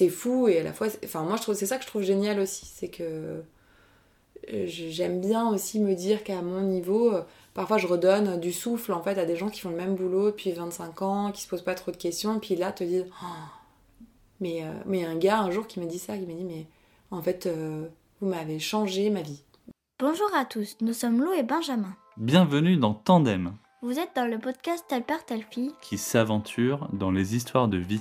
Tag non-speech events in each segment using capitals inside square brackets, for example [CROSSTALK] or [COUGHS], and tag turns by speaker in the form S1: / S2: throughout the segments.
S1: c'est fou et à la fois, enfin moi je trouve c'est ça que je trouve génial aussi, c'est que euh, j'aime bien aussi me dire qu'à mon niveau, euh, parfois je redonne du souffle en fait à des gens qui font le même boulot depuis 25 ans, qui se posent pas trop de questions, et puis là te disent, oh, mais euh, mais un gars un jour qui m'a dit ça, qui m'a dit mais en fait vous m'avez changé ma vie.
S2: Bonjour à tous, nous sommes Lou et Benjamin.
S3: Bienvenue dans Tandem.
S2: Vous êtes dans le podcast Tel père, telle fille
S3: qui s'aventure dans les histoires de vie.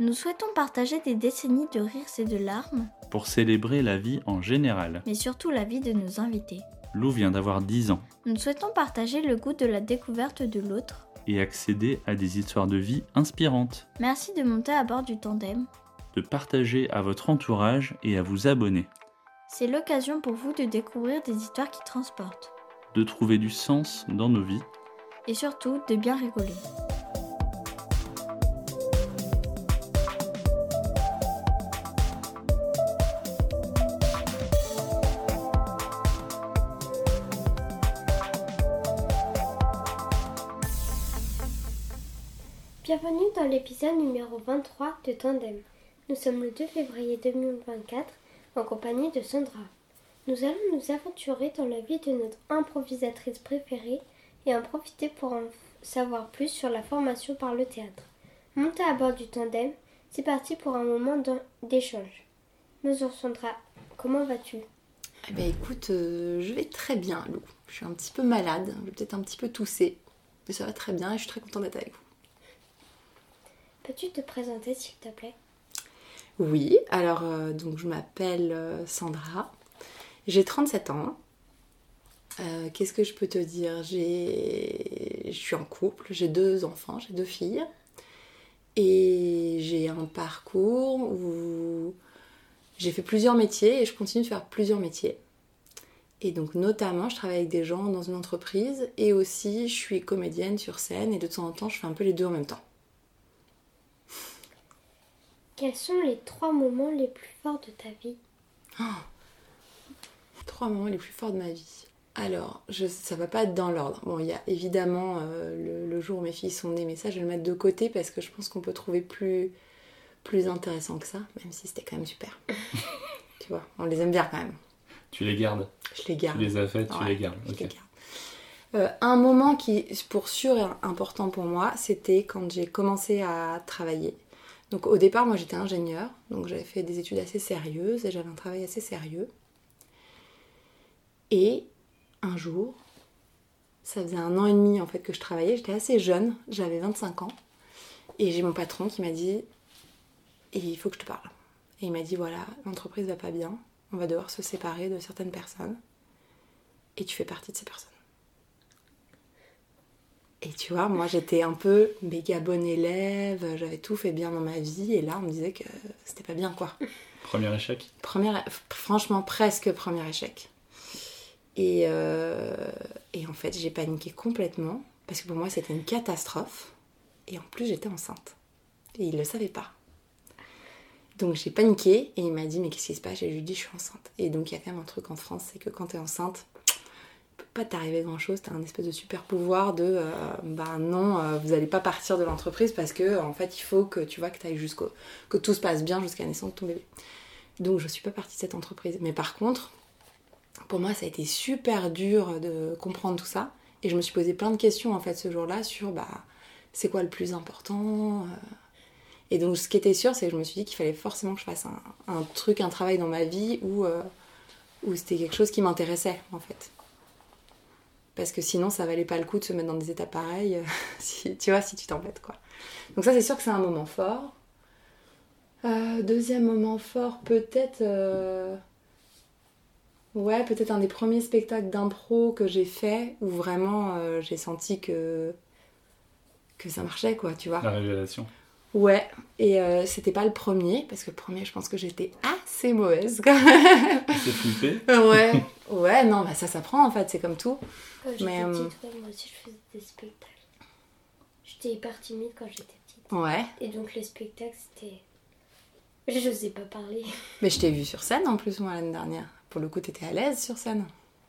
S2: Nous souhaitons partager des décennies de rires et de larmes
S3: pour célébrer la vie en général,
S2: mais surtout la vie de nos invités.
S3: Lou vient d'avoir 10 ans.
S2: Nous souhaitons partager le goût de la découverte de l'autre
S3: et accéder à des histoires de vie inspirantes.
S2: Merci de monter à bord du tandem,
S3: de partager à votre entourage et à vous abonner.
S2: C'est l'occasion pour vous de découvrir des histoires qui transportent,
S3: de trouver du sens dans nos vies
S2: et surtout de bien rigoler.
S4: Bienvenue dans l'épisode numéro 23 de Tandem. Nous sommes le 2 février 2024 en compagnie de Sandra. Nous allons nous aventurer dans la vie de notre improvisatrice préférée et en profiter pour en savoir plus sur la formation par le théâtre. Montez à bord du tandem, c'est parti pour un moment d'échange. Bonjour Sandra, comment vas-tu?
S1: Eh bien écoute, euh, je vais très bien Lou. Je suis un petit peu malade, je vais peut-être un petit peu tousser, mais ça va très bien et je suis très contente d'être avec vous.
S4: Peux-tu te présenter s'il te plaît?
S1: Oui, alors euh, donc je m'appelle euh, Sandra, j'ai 37 ans. Euh, qu'est-ce que je peux te dire? Je suis en couple, j'ai deux enfants, j'ai deux filles. Et j'ai un parcours où j'ai fait plusieurs métiers et je continue de faire plusieurs métiers. Et donc notamment, je travaille avec des gens dans une entreprise et aussi je suis comédienne sur scène et de temps en temps, je fais un peu les deux en même temps.
S4: Quels sont les trois moments les plus forts de ta vie?
S1: Oh Trois moments les plus forts de ma vie. Alors, je, ça va pas être dans l'ordre. Bon, il y a évidemment euh, le, jour où mes filles sont nées, mais ça, je vais le mettre de côté parce que je pense qu'on peut trouver plus, plus intéressant que ça, même si c'était quand même super. [LAUGHS] tu vois, on les aime bien quand même.
S3: Tu les gardes?
S1: Je les garde.
S3: Tu les as faites, tu les gardes.
S1: Euh, un moment qui, pour sûr, est important pour moi, c'était quand j'ai commencé à travailler. Donc au départ, moi j'étais ingénieure, donc j'avais fait des études assez sérieuses et j'avais un travail assez sérieux. Et un jour, ça faisait un an et demi en fait que je travaillais, j'étais assez jeune, j'avais 25 ans, et j'ai mon patron qui m'a dit il faut que je te parle. Et il m'a dit voilà, l'entreprise va pas bien, on va devoir se séparer de certaines personnes, et tu fais partie de ces personnes. Et tu vois, moi j'étais un peu méga bonne élève, j'avais tout fait bien dans ma vie, et là on me disait que c'était pas bien quoi. [LAUGHS]
S3: Premier échec
S1: Premier, Franchement, presque premier échec. Et, euh, et en fait, j'ai paniqué complètement, parce que pour moi c'était une catastrophe, et en plus j'étais enceinte. Et il le savait pas. Donc j'ai paniqué, et il m'a dit Mais qu'est-ce qui se passe? Et je lui ai dit Je suis enceinte. Et donc il y a quand même un truc en France, c'est que quand tu es enceinte, pas t'arriver grand chose, t'as un espèce de super pouvoir de euh, bah non, euh, vous allez pas partir de l'entreprise parce que en fait il faut que tu vois que tu jusqu'au que tout se passe bien jusqu'à la naissance de ton bébé. Donc je suis pas partie de cette entreprise. Mais par contre, pour moi ça a été super dur de comprendre tout ça et je me suis posé plein de questions en fait ce jour-là sur bah c'est quoi le plus important. Euh. Et donc ce qui était sûr c'est que je me suis dit qu'il fallait forcément que je fasse un, truc, un travail dans ma vie où, où c'était quelque chose qui m'intéressait en fait parce que sinon ça valait pas le coup de se mettre dans des états pareils, euh, [LAUGHS] tu vois, si tu t'embêtes quoi. Donc ça c'est sûr que c'est un moment fort. Euh, deuxième moment fort, peut-être... Euh, ouais, peut-être un des premiers spectacles d'impro que j'ai fait, où vraiment j'ai senti que... que ça marchait quoi, tu vois.
S3: La révélation.
S1: Ouais, et c'était pas le premier, parce que le premier, je pense que j'étais assez mauvaise. C'est
S3: flippé [LAUGHS]
S1: Ouais, ouais, non, bah ça s'apprend en fait, c'est comme tout.
S4: Quand j'étais petite, euh, moi aussi je faisais des spectacles. J'étais hyper timide quand j'étais petite.
S1: Ouais.
S4: Et donc les spectacles, c'était. Je sais pas parler.
S1: Mais je t'ai vu sur scène en plus, moi, l'année dernière. Pour le coup, t'étais à l'aise sur scène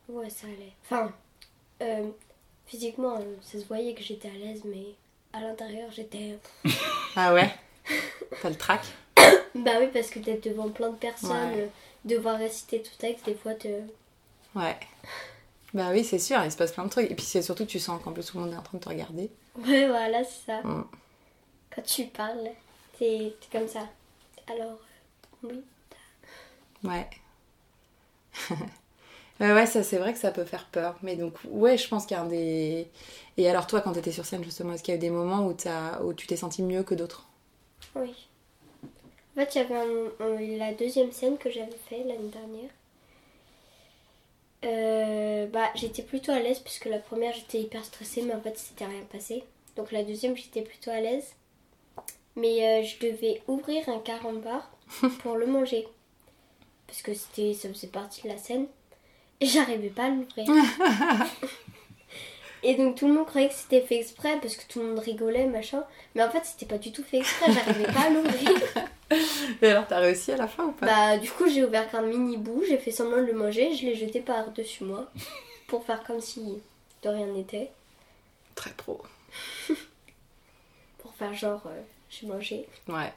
S4: Ouais, ça allait. Enfin, euh, physiquement, ça se voyait que j'étais à l'aise, mais à l'intérieur, j'étais.
S1: ah ouais? T'as le trac? [COUGHS]
S4: Bah oui, parce que d'être devant plein de personnes,
S1: Ouais.
S4: euh, devoir réciter tout texte, des fois, te...
S1: Ouais. Bah oui, c'est sûr, il se passe plein de trucs. Et puis c'est surtout que tu sens qu'en plus tout le monde est en train de te regarder.
S4: Ouais, voilà, c'est ça.
S1: Mm.
S4: Quand tu parles, t'es t'es comme ça. Alors, oui.
S1: Ouais. [LAUGHS] ouais, ouais, ça c'est vrai que ça peut faire peur. Mais donc, ouais, je pense qu'il y des. Et alors, toi, quand t'étais sur scène, justement, est-ce qu'il y a eu des moments où, tu t'es senti mieux que d'autres?
S4: Oui. En fait, j'avais un- un- la deuxième scène que j'avais fait l'année dernière. Euh, bah, j'étais plutôt à l'aise puisque la première j'étais hyper stressée, mais en fait, c'était rien passé. Donc la deuxième, j'étais plutôt à l'aise. Mais euh, je devais ouvrir un carambar pour le manger. Parce que ça faisait partie de la scène. Et j'arrivais pas à l'ouvrir. [LAUGHS] [LAUGHS] Et donc tout le monde croyait que c'était fait exprès parce que tout le monde rigolait, machin. Mais en fait, c'était pas du tout fait exprès, j'arrivais pas à l'ouvrir. [LAUGHS]
S1: Et alors, t'as réussi à la fin ou pas?
S4: Bah, du coup, j'ai ouvert qu'un mini bout, j'ai fait semblant de le manger, je l'ai jeté par-dessus moi pour faire comme si de rien n'était.
S1: Très pro.
S4: Pour faire genre, euh, j'ai mangé.
S1: Ouais.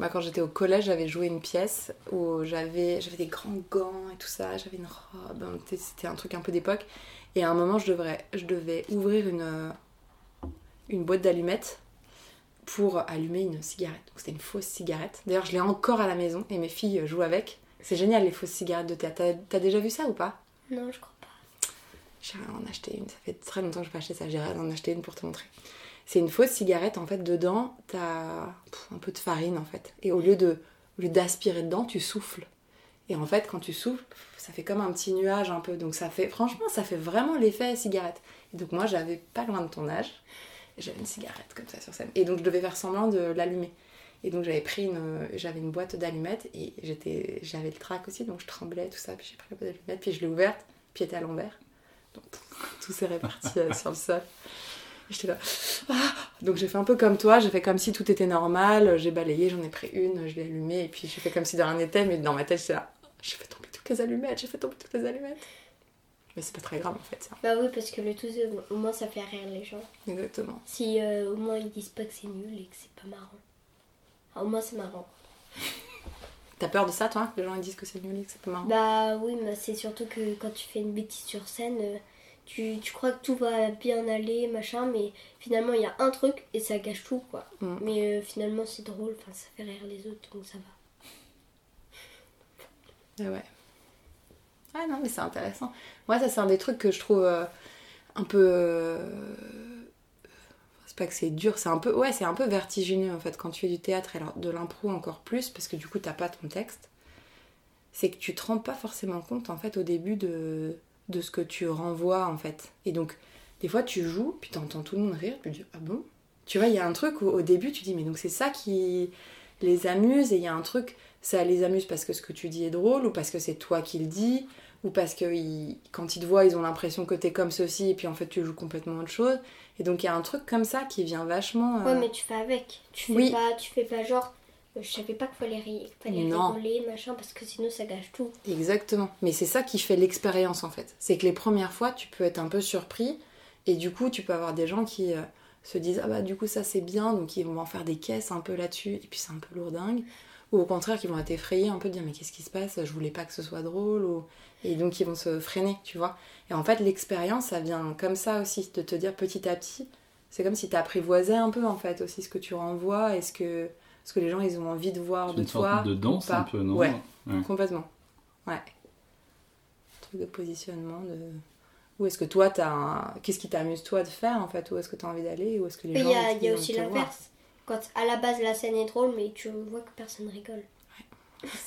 S1: Moi, quand j'étais au collège, j'avais joué une pièce où j'avais des grands gants et tout ça, j'avais une robe, c'était- un truc un peu d'époque. Et à un moment, je, devrais, je devais ouvrir une, une boîte d'allumettes pour allumer une cigarette. Donc c'était une fausse cigarette. D'ailleurs, je l'ai encore à la maison et mes filles jouent avec. C'est génial les fausses cigarettes de théâtre. T'as- déjà vu ça ou pas?
S4: Non, je crois pas.
S1: J'irai en acheter une. Ça fait très longtemps que je n'ai pas acheté ça. J'irai en acheter une pour te montrer. C'est une fausse cigarette. En fait, dedans, t'as un peu de farine, en fait. Et au lieu de au lieu d'aspirer dedans, tu souffles. Et en fait, quand tu souffles, ça fait comme un petit nuage un peu. Donc ça fait, franchement, ça fait vraiment l'effet cigarette. Et donc moi, j'avais pas loin de ton âge. J'avais une cigarette comme ça sur scène. Et donc je devais faire semblant de l'allumer. Et donc j'avais pris une, j'avais une boîte d'allumettes et j'étais, j'avais le trac aussi, donc je tremblais tout ça. Puis j'ai pris la boîte d'allumettes, puis je l'ai ouverte, puis elle était à l'envers. Donc tout s'est réparti euh, sur le sol. [LAUGHS] J'étais là. Ah donc j'ai fait un peu comme toi, j'ai fait comme si tout était normal, j'ai balayé, j'en ai pris une, je l'ai allumée, et puis j'ai fait comme si de rien n'était, mais dans ma tête j'étais là. J'ai fait tomber toutes les allumettes, j'ai fait tomber toutes les allumettes. Mais c'est pas très grave en fait, ça.
S4: Bah oui, parce que le tout, au moins, ça fait rire les gens.
S1: Exactement.
S4: Si euh, au moins ils disent pas que c'est nul et que c'est pas marrant. Au moins, c'est marrant. [LAUGHS]
S1: T'as peur de ça toi? Que les gens ils disent que c'est nul et que c'est pas marrant?
S4: Bah oui, mais c'est surtout que quand tu fais une bêtise sur scène, euh, tu, tu crois que tout va bien aller, machin, mais finalement il y a un truc et ça gâche tout, quoi.
S1: Mm.
S4: Mais euh, finalement c'est drôle, enfin ça fait rire les autres, donc ça va.
S1: Et ouais. Ah non, mais c'est intéressant. Moi, ça, c'est un des trucs que je trouve euh, un peu. euh, C'est pas que c'est dur, c'est un peu. Ouais, c'est un peu vertigineux en fait quand tu fais du théâtre et alors de l'impro encore plus, parce que du coup, t'as pas ton texte. C'est que tu te rends pas forcément compte en fait au début de, de ce que tu renvoies en fait. Et donc, des fois, tu joues, puis t'entends tout le monde rire, puis tu dis Ah bon? Tu vois, il y a un truc où au début, tu dis Mais donc c'est ça qui les amuse, et il y a un truc ça les amuse parce que ce que tu dis est drôle ou parce que c'est toi qui le dis ou parce que ils- quand ils te voient ils ont l'impression que t'es comme ceci et puis en fait tu joues complètement autre chose et donc il y a un truc comme ça qui vient vachement euh,
S4: Ouais, mais tu fais avec. Tu fais
S1: Oui.
S4: pas, tu fais pas genre. Je savais pas qu'il fallait, ri- fallait rigoler, machin, parce que sinon ça gâche tout.
S1: exactement. Mais c'est ça qui fait l'expérience en fait. C'est que les premières fois tu peux être un peu surpris et du coup tu peux avoir des gens qui euh, se disent ah bah du coup ça c'est bien donc ils vont en faire des caisses un peu là-dessus et puis c'est un peu lourdingue. Ou au contraire qui vont être effrayés un peu de dire mais qu'est-ce qui se passe? Je voulais pas que ce soit drôle ou... et donc ils vont se freiner tu vois. Et en fait l'expérience ça vient comme ça aussi de te dire petit à petit. C'est comme si tu apprivoisais un peu en fait aussi ce que tu renvoies et ce que, ce que les gens ils ont envie de voir de
S3: une
S1: toi
S3: sorte de danse
S1: pas.
S3: un peu, non
S1: ouais
S3: Ouais.
S1: complètement ouais truc de positionnement de où est-ce que toi t'as un... qu'est-ce qui t'amuse toi de faire en fait? Où est-ce que tu as envie d'aller? Où est-ce que les
S4: Mais il
S1: gens
S4: y a, y a aussi l'inverse. Quand à la base la scène est drôle, mais tu vois que personne rigole.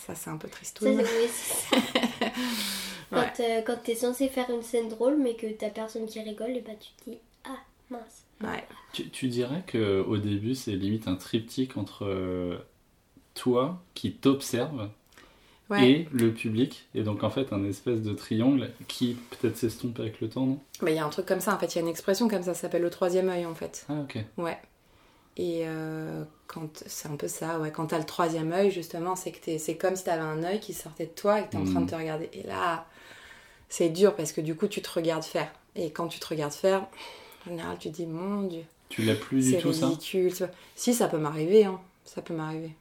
S1: ça c'est un peu
S4: Ça, c'est ça. [LAUGHS] Quand,
S1: Ouais.
S4: euh, quand t'es censé faire une scène drôle, mais que t'as personne qui rigole, et bah tu te dis Ah, mince.
S1: Ouais
S3: Tu, tu dirais que au début, c'est limite un triptyque entre euh, toi qui t'observe
S1: ouais
S3: et le public, et donc en fait un espèce de triangle qui peut-être s'estompe avec le temps, non?
S1: Mais il y a un truc comme ça en fait il y a une expression comme ça ça s'appelle le troisième œil en fait
S3: Ah ok.
S1: Ouais. Et euh, quand c'est un peu ça, ouais. Quand t'as le troisième œil, justement, c'est que c'est comme si t'avais un œil qui sortait de toi et que t'es en train de te regarder. Et là, c'est dur parce que du coup, tu te regardes faire. Et quand tu te regardes faire, en général, tu te dis, mon Dieu,
S3: Tu l'as plus du tout ça
S1: ridicule. vois. Si, ça peut m'arriver, hein. Ça peut m'arriver.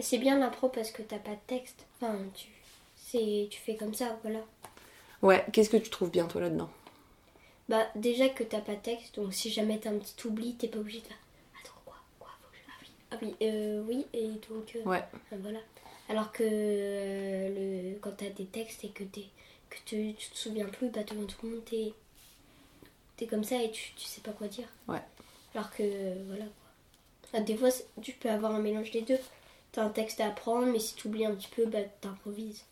S4: C'est bien l'impro parce que t'as pas de texte. Enfin, tu, c'est, tu fais comme ça, voilà.
S1: Ouais, qu'est-ce que tu trouves bien toi là-dedans?
S4: Bah, déjà que t'as pas de texte, donc si jamais t'as un petit oubli, t'es pas obligé de faire. Attends, quoi Quoi Faut que je- Ah oui, ah oui, euh, oui, et donc. euh,
S1: Ouais.
S4: voilà. Alors que euh, le, quand t'as des textes et que, t'es, que tu, tu te souviens plus, bah devant tout le monde, t'es, t'es comme ça et tu, tu sais pas quoi dire.
S1: Ouais.
S4: Alors que, voilà quoi. Des fois, tu peux avoir un mélange des deux. T'as un texte à apprendre, mais si tu oublies un petit peu, bah t'improvises.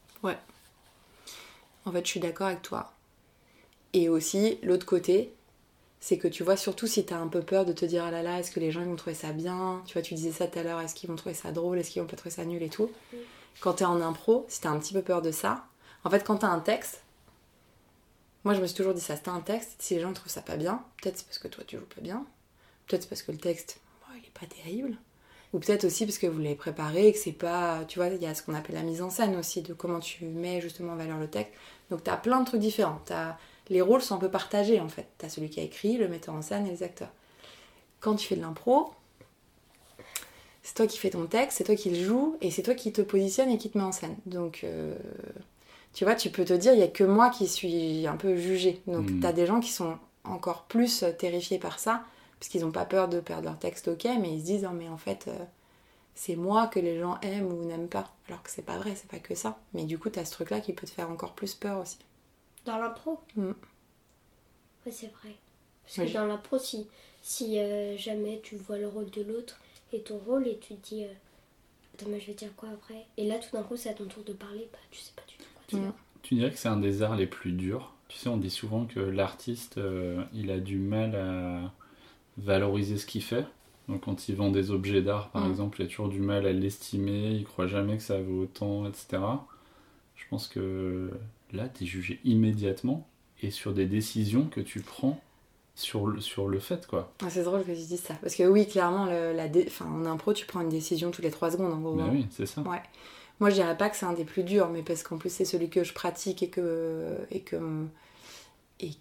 S1: En fait, je suis d'accord avec toi. Et aussi, l'autre côté, c'est que tu vois, surtout si t'as un peu peur de te dire, ah là là, est-ce que les gens ils vont trouver ça bien? Tu vois, tu disais ça tout à l'heure, est-ce qu'ils vont trouver ça drôle? Est-ce qu'ils vont pas trouver ça nul et tout?
S4: Mm.
S1: Quand t'es en impro, si t'as un petit peu peur de ça, en fait, quand t'as un texte, moi je me suis toujours dit ça, t'as un texte, si les gens trouvent ça pas bien, peut-être c'est parce que toi tu joues pas bien, peut-être c'est parce que le texte, bon, il est pas terrible, ou peut-être aussi parce que vous l'avez préparé et que c'est pas, tu vois, il y a ce qu'on appelle la mise en scène aussi, de comment tu mets justement en valeur le texte. Donc t'as plein de trucs différents. T'as... Les rôles sont un peu partagés en fait. T'as celui qui a écrit, le metteur en scène et les acteurs. Quand tu fais de l'impro, c'est toi qui fais ton texte, c'est toi qui le joues et c'est toi qui te positionne et qui te met en scène. Donc euh, tu vois, tu peux te dire, il y a que moi qui suis un peu jugée. Donc
S3: Mm.
S1: t'as des gens qui sont encore plus euh, terrifiés par ça parce qu'ils n'ont pas peur de perdre leur texte, ok, mais ils se disent, oh, mais en fait, euh, c'est moi que les gens aiment ou n'aiment pas. Alors que c'est pas vrai, c'est pas que ça. Mais du coup, t'as ce truc-là qui peut te faire encore plus peur aussi.
S4: Dans l'impro
S1: Mm.
S4: Oui, c'est vrai. Parce
S1: Oui.
S4: que dans l'impro, si, si euh, jamais tu vois le rôle de l'autre et ton rôle et tu te dis euh, Attends, mais je vais dire quoi après? Et là, tout d'un coup, c'est à ton tour de parler, bah tu sais pas
S1: Mm.
S3: Tu dirais que c'est un des arts les plus durs. Tu sais, on dit souvent que l'artiste, euh, il a du mal à valoriser ce qu'il fait. Donc quand il vend des objets d'art, par
S1: Mm.
S3: exemple, il a toujours du mal à l'estimer, il croit jamais que ça vaut autant, etc. Je pense que là, tu es jugé immédiatement et sur des décisions que tu prends sur le, sur le fait, quoi.
S1: Ah, c'est drôle que tu dises ça. Parce que oui, clairement, le- la dé- enfin, en impro, tu prends une décision toutes les 3 secondes en gros. Hein.
S3: oui, c'est ça.
S1: Ouais. Moi, je dirais pas que c'est un des plus durs, mais parce qu'en plus, c'est celui que je pratique et que.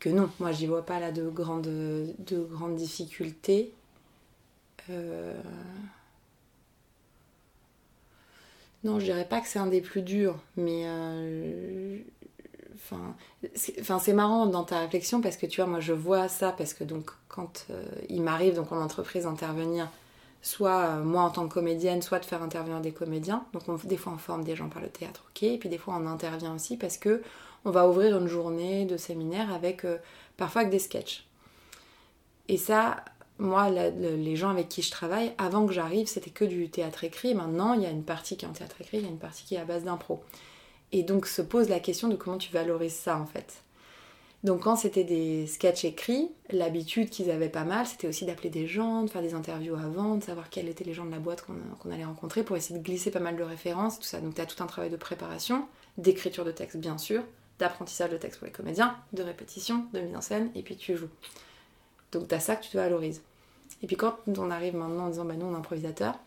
S1: Non, moi, j'y vois pas là de grandes, de grandes difficultés. Euh, Non, je dirais pas que c'est un des plus durs, mais. euh, c'est marrant dans ta réflexion parce que tu vois, moi je vois ça parce que donc quand euh, il m'arrive donc en entreprise d'intervenir soit euh, moi en tant que comédienne, soit de faire intervenir des comédiens. Donc on- des fois on forme des gens par le théâtre, ok, et puis des fois on intervient aussi parce que on va ouvrir une journée de séminaire avec euh, parfois avec des sketchs. Et ça, moi, les gens avec qui je travaille, avant que j'arrive, c'était que du théâtre écrit. Maintenant, il y a une partie qui est en théâtre écrit, il y a une partie qui est à base d'impro. Et donc se pose la question de comment tu valorises ça en fait. Donc quand c'était des sketchs écrits, l'habitude qu'ils avaient pas mal, c'était aussi d'appeler des gens, de faire des interviews avant, de savoir quels étaient les gens de la boîte qu'on allait rencontrer pour essayer de glisser pas mal de références, tout ça. Donc tu as tout un travail de préparation, d'écriture de texte bien sûr, d'apprentissage de texte pour les comédiens, de répétition, de mise en scène, et puis tu joues. Donc tu as ça que tu te valorises. Et puis quand on arrive maintenant en disant bah nous on est improvisateur,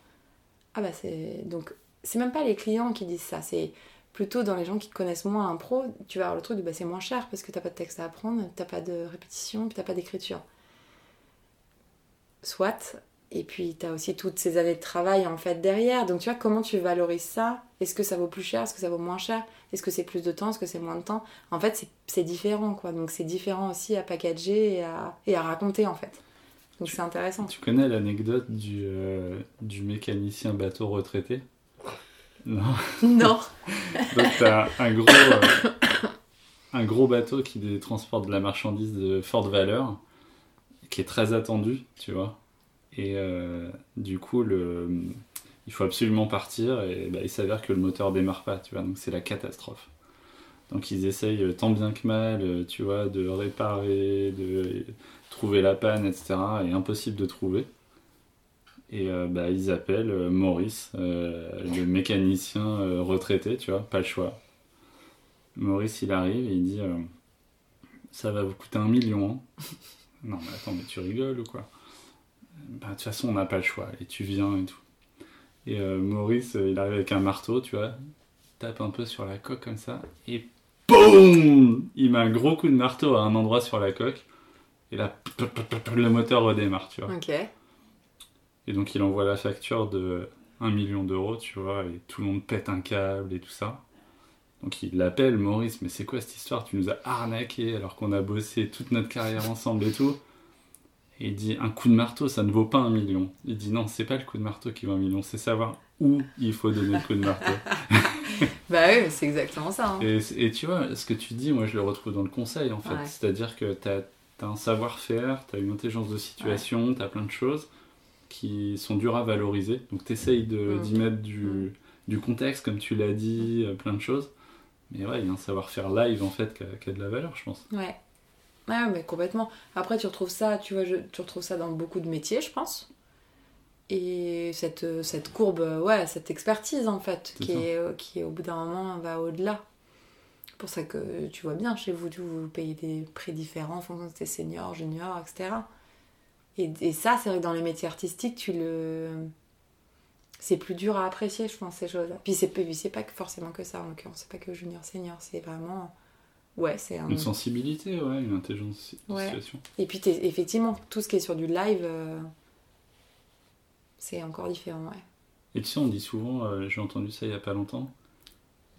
S1: ah bah c'est. Donc c'est même pas les clients qui disent ça, c'est plutôt dans les gens qui connaissent moins l'impro, tu vas avoir le truc de bah c'est moins cher parce que t'as pas de texte à apprendre, t'as pas de répétition, puis t'as pas d'écriture. Soit, et puis t'as aussi toutes ces années de travail en fait derrière, donc tu vois comment tu valorises ça? Est-ce que ça vaut plus cher? Est-ce que ça vaut moins cher? Est-ce que c'est plus de temps? Est-ce que c'est moins de temps? En fait c'est- c'est différent quoi, donc c'est différent aussi à packager et à, et à raconter en fait. Donc c'est intéressant.
S3: Tu connais l'anecdote du, euh, du mécanicien bateau retraité? Non.
S1: non [LAUGHS]
S3: Donc t'as un gros, euh, un gros bateau qui transporte de la marchandise de forte valeur, qui est très attendu, tu vois. Et euh, du coup, le, il faut absolument partir et bah, il s'avère que le moteur démarre pas, tu vois. Donc c'est la catastrophe. Donc ils essayent euh, tant bien que mal, tu vois, de réparer, de trouver la panne, etc. Et impossible de trouver. Et euh, bah, ils appellent euh, Maurice, euh, le mécanicien retraité, tu vois, pas le choix. Maurice, il arrive et il dit Ça va vous coûter un million. hein. non, mais attends, mais tu rigoles ou quoi? Bah, de toute façon, on n'a pas le choix. Et tu viens et tout. Et Maurice, il arrive avec un marteau, tu vois, tape un peu sur la coque comme ça, et BOUM Il met un gros coup de marteau à un endroit sur la coque, et là, le moteur redémarre, tu vois.
S1: Ok.
S3: Et donc il envoie la facture de un million d'euros, tu vois, et tout le monde pète un câble et tout ça. Donc il l'appelle Maurice, mais c'est quoi cette histoire? Tu nous as arnaqué alors qu'on a bossé toute notre carrière ensemble et tout. Et il dit un coup de marteau, ça ne vaut pas un million. Il dit non, c'est pas le coup de marteau qui vaut un million, c'est savoir où il faut donner le coup de marteau. [LAUGHS]
S1: Bah oui, c'est exactement ça. hein.
S3: Et, et tu vois, ce que tu dis, moi je le retrouve dans le conseil en fait.
S1: Ouais.
S3: C'est-à-dire que tu as, un savoir-faire, tu as une intelligence de situation, tu as plein de choses qui sont dures à valoriser. Donc tu essayes
S1: Mm.
S3: d'y mettre du,
S1: Mm.
S3: du contexte, comme tu l'as dit, euh, plein de choses. Mais ouais, il y a un savoir-faire live en fait qui a, de la valeur, je pense.
S1: Ouais. Ouais, mais complètement. Après, tu retrouves ça, tu vois, je- tu retrouves ça dans beaucoup de métiers, je pense. Et cette, euh, cette courbe, euh, ouais, cette expertise, en fait, qui est, qui, au bout d'un moment, va au-delà. C'est pour ça que tu vois bien, chez vous, vous payez des prix différents en fonction de tes seniors, juniors, etc. Et, et ça, c'est vrai que dans les métiers artistiques, tu le... C'est plus dur à apprécier, je pense, ces choses-là. Puis c'est pas forcément que ça, en l'occurrence. C'est pas que junior, senior. C'est vraiment... Ouais, c'est un...
S3: Une sensibilité, ouais, une intelligence de
S1: Ouais.
S3: situation.
S1: Et puis t'es- effectivement, tout ce qui est sur du live, euh, c'est encore différent, ouais.
S3: Et tu sais, on dit souvent, euh, j'ai entendu ça il y a pas longtemps,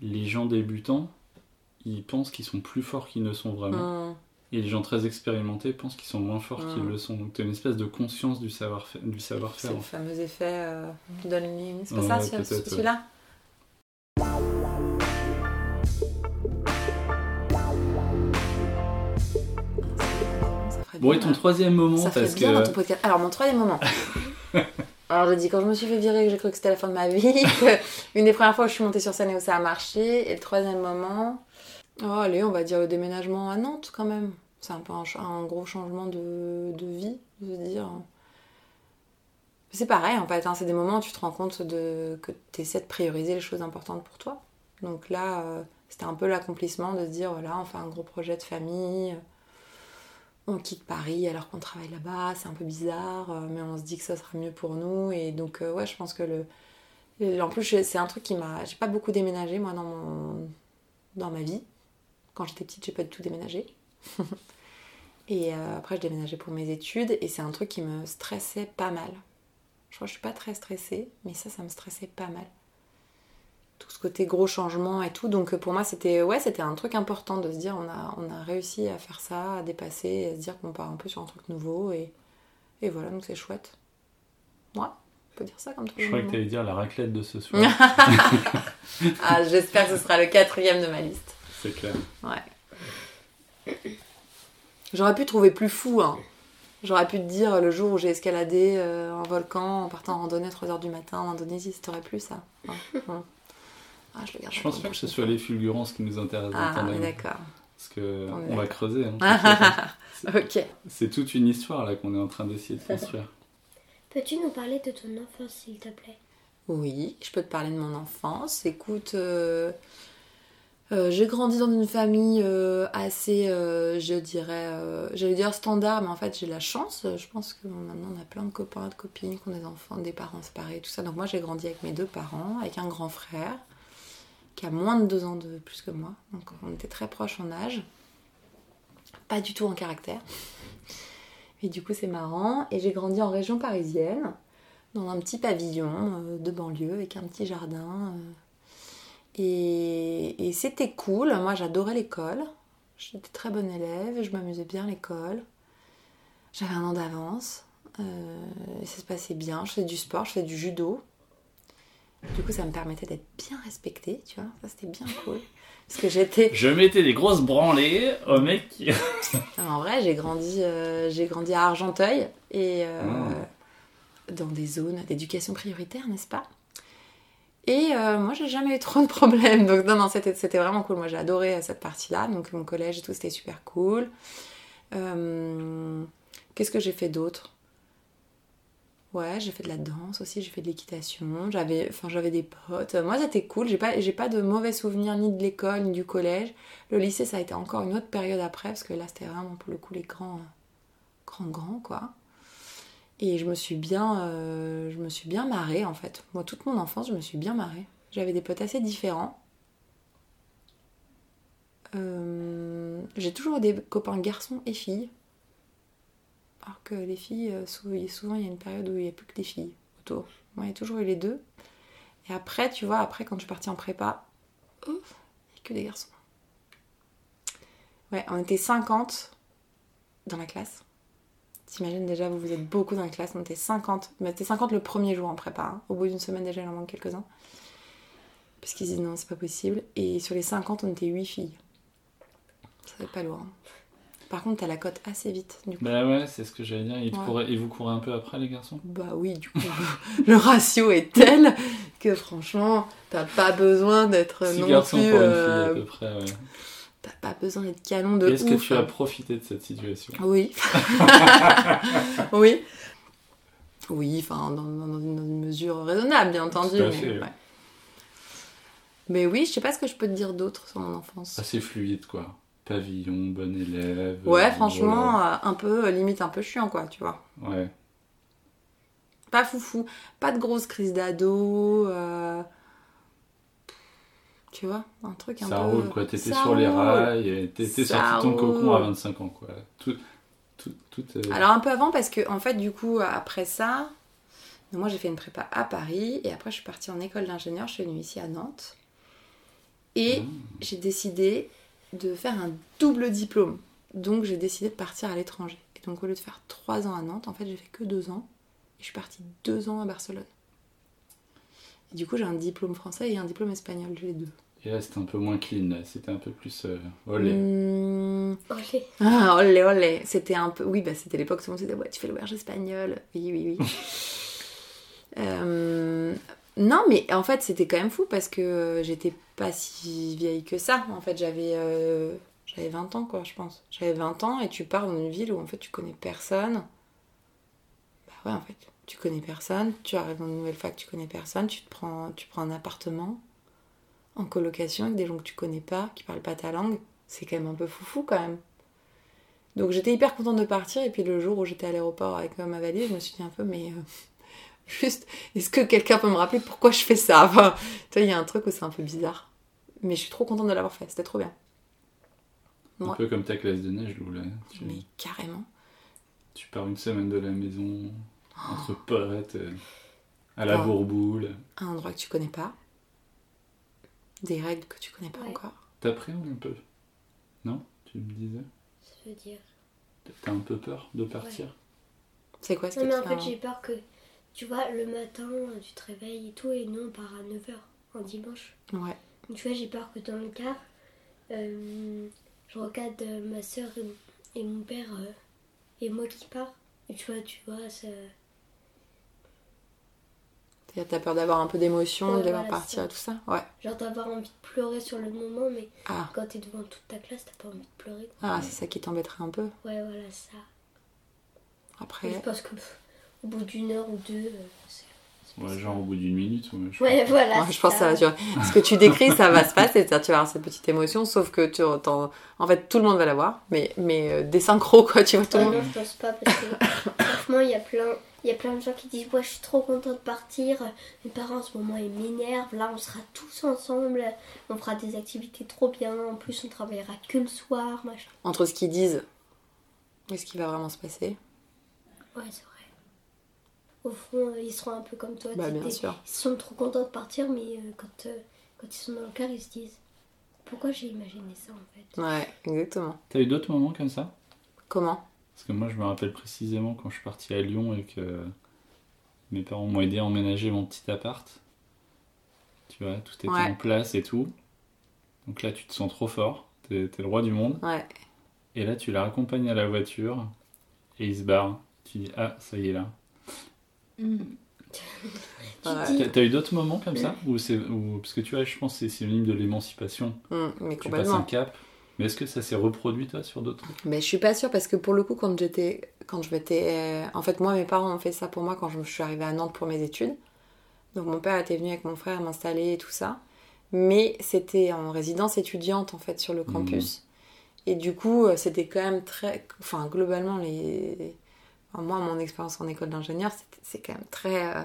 S3: les gens débutants, ils pensent qu'ils sont plus forts qu'ils ne sont vraiment.
S1: Hum,
S3: Et les gens très expérimentés pensent qu'ils sont moins forts qu'ils le sont. Donc tu as une espèce de conscience du savoir-faire. Du
S1: c'est le fameux effet euh, Dunning. C'est pas
S3: Ouais,
S1: ça, ce-
S3: ouais.
S1: celui-là
S3: Bon, et ton troisième moment,
S1: Ça
S3: parce
S1: bien dans ton podcast. Alors, mon troisième moment. [LAUGHS] Alors, je dis, quand je me suis fait virer, que j'ai cru que c'était la fin de ma vie, [LAUGHS] une des premières fois où je suis montée sur scène et où ça a marché, et le troisième moment, oh, allez, on va dire le déménagement à Nantes quand même. C'est un peu un, gros changement de, de vie, de dire. C'est pareil en fait, hein, c'est des moments où tu te rends compte de, que tu essaies de prioriser les choses importantes pour toi. Donc là, euh, c'était un peu l'accomplissement de se dire voilà, on fait un gros projet de famille, on quitte Paris alors qu'on travaille là-bas, c'est un peu bizarre, euh, mais on se dit que ça sera mieux pour nous. Et donc, euh, ouais, je pense que le. En plus, c'est un truc qui m'a. J'ai pas beaucoup déménagé moi dans, mon... dans ma vie. Quand j'étais petite, j'ai pas du tout déménagé. [LAUGHS] et euh, après, je déménageais pour mes études et c'est un truc qui me stressait pas mal. Je crois que je suis pas très stressée, mais ça, ça me stressait pas mal. Tout ce côté gros changement et tout. Donc pour moi, c'était ouais, c'était un truc important de se dire on a, on a réussi à faire ça, à dépasser, à se dire qu'on part un peu sur un truc nouveau. Et, et voilà, donc c'est chouette. Ouais, on peut dire ça comme
S3: Je
S1: troisième
S3: croyais que tu allais dire la raclette de ce soir. [LAUGHS]
S1: Ah, j'espère que ce sera le quatrième de ma liste.
S3: C'est clair.
S1: Ouais. J'aurais pu trouver plus fou, hein. J'aurais pu te dire le jour où j'ai escaladé euh, un volcan en partant en randonnée à 3h du matin en Indonésie, ça t'aurait plu ça Hein, hein. Ah, je le garde
S3: Je pense pas que ce soit les fulgurances qui nous intéressent
S1: Ah, d'accord.
S3: Parce que
S1: On est
S3: on va creuser. hein. [LAUGHS] [LAUGHS]
S1: ok.
S3: C'est toute une histoire là qu'on est en train d'essayer de construire. [LAUGHS]
S4: Peux-tu nous parler de ton enfance, s'il te plaît?
S1: Oui, je peux te parler de mon enfance. Écoute, euh, euh, j'ai grandi dans une famille euh, assez, euh, je dirais, j'allais dire standard, mais en fait j'ai la chance. Je pense que maintenant on a plein de copains, de copines, qui ont des enfants, des parents séparés, tout ça. Donc moi j'ai grandi avec mes deux parents, avec un grand frère qui a moins de deux ans de plus que moi. Donc on était très proches en âge. Pas du tout en caractère. Et du coup c'est marrant. Et j'ai grandi en région parisienne dans un petit pavillon de banlieue avec un petit jardin. Et, et c'était cool. Moi, j'adorais l'école. J'étais très bonne élève. Je m'amusais bien à l'école. J'avais un an d'avance. euh, et ça se passait bien. Je faisais du sport, je faisais du judo. Du coup, ça me permettait d'être bien respectée, tu vois. Ça, c'était bien cool. [LAUGHS] Parce que j'étais.
S3: Je mettais des grosses branlées au mec qui. [LAUGHS]
S1: En vrai, j'ai grandi, euh, j'ai grandi à Argenteuil et euh, dans des zones d'éducation prioritaire, n'est-ce pas? Et euh, moi, j'ai jamais eu trop de problèmes. Donc, non, non, c'était vraiment cool. Moi, j'ai adoré euh, cette partie-là. Donc, mon collège et tout, c'était super cool. Euh, Qu'est-ce que j'ai fait d'autre? Ouais, j'ai fait de la danse aussi, j'ai fait de l'équitation, j'avais enfin des potes. Moi, c'était cool, j'ai pas j'ai pas de mauvais souvenirs ni de l'école ni du collège. Le lycée, ça a été encore une autre période après parce que là, c'était vraiment pour le coup les grands grands grands quoi. Et je me suis bien euh, je me suis bien marrée en fait. Moi, toute mon enfance, je me suis bien marrée. J'avais des potes assez différents. Euh, j'ai toujours des copains garçons et filles. Alors que les filles, euh, sou- souvent il y a une période où il n'y a plus que des filles autour. Moi, j'ai toujours eu les deux. Et après, tu vois, après, quand je suis partie en prépa, ouf, il n'y a que des garçons. Ouais, on était 50 dans la classe. T'imagines déjà, vous, vous êtes beaucoup dans la classe, on était 50. Mais c'était 50 le premier jour en prépa. hein. Au bout d'une semaine, déjà, il en manque quelques-uns. Parce qu'ils disent non, c'est pas possible. Et sur les 50, on était 8 filles. Ça va être pas lourd. hein. Par contre, t'as la cote assez vite, du coup.
S3: Bah ouais, c'est ce que j'allais dire. Ils,
S1: Ouais.
S3: couraient- ils vous courez un peu après, les garçons?
S1: Bah oui, du coup, [LAUGHS] le ratio est tel que franchement, t'as pas besoin d'être non
S3: garçons
S1: plus.
S3: pour une
S1: euh,
S3: fille à peu près, ouais.
S1: T'as pas besoin d'être canon de
S3: Est-ce que tu as
S1: hein.
S3: profité de cette situation
S1: Oui. [LAUGHS] oui. Oui, enfin, dans, dans- dans une, mesure raisonnable, bien entendu.
S3: Tout à
S1: mais,
S3: fait, ouais.
S1: ouais. Mais oui, je sais pas ce que je peux te dire d'autre sur mon enfance.
S3: Assez fluide, quoi. Pavillon, bon élève.
S1: Ouais,
S3: euh,
S1: franchement, euh, un peu, euh, limite un peu chiant, quoi, tu vois.
S3: Ouais.
S1: Pas foufou, pas de grosses crises d'ado. euh, Tu vois, un truc un
S3: Ça
S1: peu.
S3: roule, quoi. T'étais sur les rails, t'étais sorti ton cocon à 25 ans, quoi. Tout, tout, tout euh,
S1: Alors un peu avant parce que en fait du coup après ça, moi j'ai fait une prépa à Paris et après je suis partie en école d'ingénieur, je suis venue ici à Nantes et
S3: Mmh.
S1: j'ai décidé de faire un double diplôme. Donc j'ai décidé de partir à l'étranger. Et donc au lieu de faire trois ans à Nantes, en fait j'ai fait que deux ans et je suis partie deux ans à Barcelone. Et du coup j'ai un diplôme français et un diplôme espagnol, j'ai les deux.
S3: Et là, c'était un peu moins clean. C'était un peu plus. euh, olé.
S1: Mmh,
S4: Olé.
S1: Ah, olé, olé. C'était un peu. Oui, bah, c'était l'époque où tout le monde disait Ouais, tu fais l'auberge espagnole. Oui, oui, oui. [LAUGHS] Euh, Non, mais en fait, c'était quand même fou parce que j'étais pas si vieille que ça. En fait, j'avais. euh, J'avais 20 ans, quoi, je pense. J'avais 20 ans et tu pars dans une ville où en fait tu connais personne. Bah ouais, en fait, tu connais personne. Tu arrives dans une nouvelle fac, tu connais personne. Tu te prends, tu prends un appartement en colocation avec des gens que tu connais pas, qui parlent pas ta langue. C'est quand même un peu foufou quand même. Donc j'étais hyper contente de partir et puis le jour où j'étais à l'aéroport avec ma valise, je me suis dit un peu mais euh, [LAUGHS] juste est-ce que quelqu'un peut me rappeler pourquoi je fais ça? Enfin, tu vois, il y a un truc où c'est un peu bizarre. Mais je suis trop contente de l'avoir fait, c'était trop bien.
S3: Un peu comme ta classe de neige, Lou, là. Tu,
S1: Mais carrément.
S3: tu pars une semaine de la maison, entre potes, euh, à la
S1: Oh.
S3: bourboule.
S1: Un endroit que tu connais pas. Des règles que tu connais pas
S4: Ouais.
S1: encore.
S3: T'appréhendes un peu? Non? Tu me disais?
S4: Ça veut dire.
S3: T'as un peu peur de partir?
S1: C'est quoi ce
S4: Non, mais
S1: tu
S4: en fait, j'ai peur que, tu vois, le matin, tu te réveilles et tout, et nous, on part à 9h en dimanche.
S1: Ouais.
S4: Donc, tu vois, j'ai peur que dans le car, euh, je regarde euh, ma soeur et, et mon père euh, et moi qui part. Et tu vois, tu vois, ça.
S1: T'as peur d'avoir un peu d'émotion,
S4: Ouais,
S1: de devoir
S4: voilà,
S1: partir et tout ça? Ouais.
S4: Genre d'avoir envie de pleurer sur le moment, mais
S1: Ah,
S4: quand t'es devant toute ta classe, t'as pas envie de pleurer. quoi.
S1: ah c'est ça qui t'embêterait un peu.
S4: Ouais, voilà, ça.
S1: Après.
S4: Je pense que pff, au bout d'une heure ou deux, euh, c'est.
S3: Ouais, genre au bout d'une minute. Ouais, je.
S4: Ouais, voilà.
S1: Ouais, je pense que ça va, vois. Ce que tu décris, ça va se passer, c'est-à-dire tu vas avoir cette petite émotion, sauf que tu entends. En fait, tout le monde va l'avoir, mais, mais euh, des synchros, quoi, tu vois, tout le
S4: Ah
S1: monde.
S4: non, je pense pas parce que franchement, il y a plein. Il y a plein de gens qui disent Ouais, je suis trop contente de partir. Mes parents en ce moment ils m'énervent. Là, on sera tous ensemble. On fera des activités trop bien. En plus, on travaillera que le soir. Machin.
S1: Entre ce qu'ils disent et ce qui va vraiment se passer.
S4: Ouais, c'est vrai. Au fond, euh, ils seront un peu comme toi.
S1: Bah, bien sûr.
S4: Ils sont trop contents de partir, mais euh, quand, euh, quand ils sont dans le car, ils se disent Pourquoi j'ai imaginé ça en fait?
S1: Ouais, exactement.
S3: T'as eu d'autres moments comme ça?
S1: Comment?
S3: Parce que moi, je me rappelle précisément quand je suis parti à Lyon et que mes parents m'ont aidé à emménager mon petit appart. Tu vois, tout était
S1: Ouais.
S3: en place et tout. Donc là, tu te sens trop fort. T'es t'es le roi du monde.
S1: Ouais.
S3: Et là, tu la raccompagnes à la voiture et il se barre. Tu dis, ah, ça y est là.
S4: Dis
S3: T'as eu d'autres moments comme ça? Ou c'est Parce que tu vois, je pense que c'est synonyme de l'émancipation.
S1: Mais
S3: Tu passes un cap. Mais est-ce que ça s'est reproduit, toi, sur d'autres
S1: Mais je suis pas sûre parce que pour le coup, quand j'étais. Quand je m'étais. euh, En fait, moi, mes parents ont fait ça pour moi quand je suis arrivée à Nantes pour mes études. Donc, mon père était venu avec mon frère m'installer et tout ça. Mais c'était en résidence étudiante, en fait, sur le campus. Et du coup, euh, c'était quand même très. Enfin, globalement, les. enfin, moi, mon expérience en école d'ingénieur, c'est- quand même très. euh,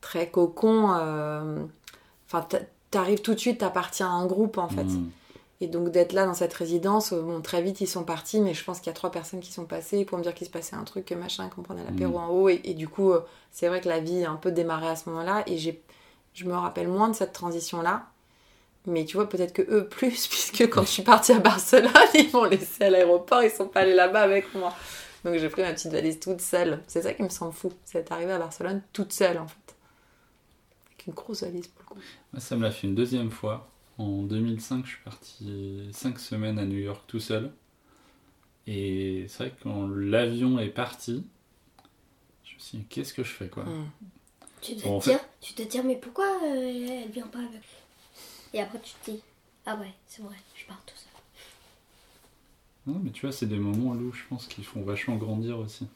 S1: très cocon. euh, Enfin, t'a- t'arrives tout de suite, t'appartiens à un groupe, en fait.
S3: Hmm.
S1: Et donc d'être là dans cette résidence, euh, bon, très vite ils sont partis, mais je pense qu'il y a trois personnes qui sont passées pour me dire qu'il se passait un truc, que machin, qu'on prenait l'apéro
S3: Mm.
S1: en haut. Et, et du coup, euh, c'est vrai que la vie a un peu démarré à ce moment-là. Et j'ai, je me rappelle moins de cette transition-là. Mais tu vois, peut-être que eux [LAUGHS] plus, puisque quand je suis partie à Barcelone, ils m'ont laissé à l'aéroport, ils sont pas allés là-bas avec moi. Donc j'ai pris ma petite valise toute seule. C'est ça qui me semble fou. C'est arrivé à Barcelone toute seule en fait. Avec une grosse valise pour le coup.
S3: Ça me l'a fait une deuxième fois. En 2005, je suis parti 5 semaines à New York tout seul. Et c'est vrai que quand l'avion est parti, je me suis dit, qu'est-ce que je fais quoi?
S1: Mm.
S4: Tu te
S3: Bon,
S4: tu te dire, mais pourquoi euh, elle vient pas avec? Et après tu te dis, ah ouais, c'est vrai, je pars tout seul.
S3: Non, mais tu vois, c'est des moments où je pense qu'ils font vachement grandir aussi.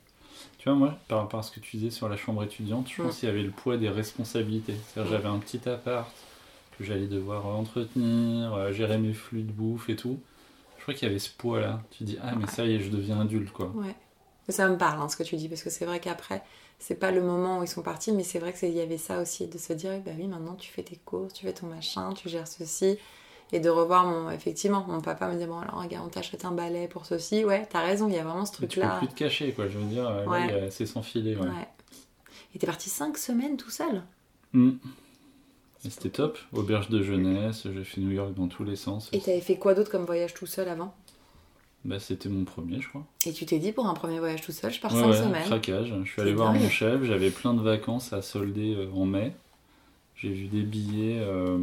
S3: Tu vois, moi, par rapport à ce que tu disais sur la chambre étudiante, je pense
S1: Mm.
S3: qu'il y avait le poids des responsabilités. C'est-à-dire,
S1: Mm.
S3: j'avais un petit appart que j'allais devoir entretenir, euh, gérer mes flux de bouffe et tout. Je crois qu'il y avait ce poids-là. Tu dis, ah, mais ça y est, je deviens adulte, quoi.
S1: Ouais. Ça me parle hein, ce que tu dis, parce que c'est vrai qu'après, c'est pas le moment où ils sont partis, mais c'est vrai qu'il y avait ça aussi, de se dire, bah oui, maintenant tu fais tes courses, tu fais ton machin, tu gères ceci. Et de revoir mon, effectivement, mon papa me dit, bon alors regarde, on t'achète un balai pour ceci. Ouais, t'as raison, il y a vraiment ce
S3: Et tu peux
S1: truc-là.
S3: plus te cacher, quoi. Je veux dire, euh,
S1: Ouais.
S3: c'est sans filet, ouais.
S1: Ouais. Et t'es parti 5 semaines tout seul?
S3: Mm. Et c'était top. Auberge de jeunesse, j'ai fait New York dans tous les sens.
S1: Et t'avais fait quoi d'autre comme voyage tout seul avant?
S3: Bah, c'était mon premier, je crois.
S1: Et tu t'es dit, pour un premier voyage tout seul, je pars
S3: Ouais,
S1: 5
S3: ouais,
S1: semaines.
S3: craquage. Je suis allé voir mon chef, j'avais plein de vacances à solder euh, en mai. J'ai vu des billets euh,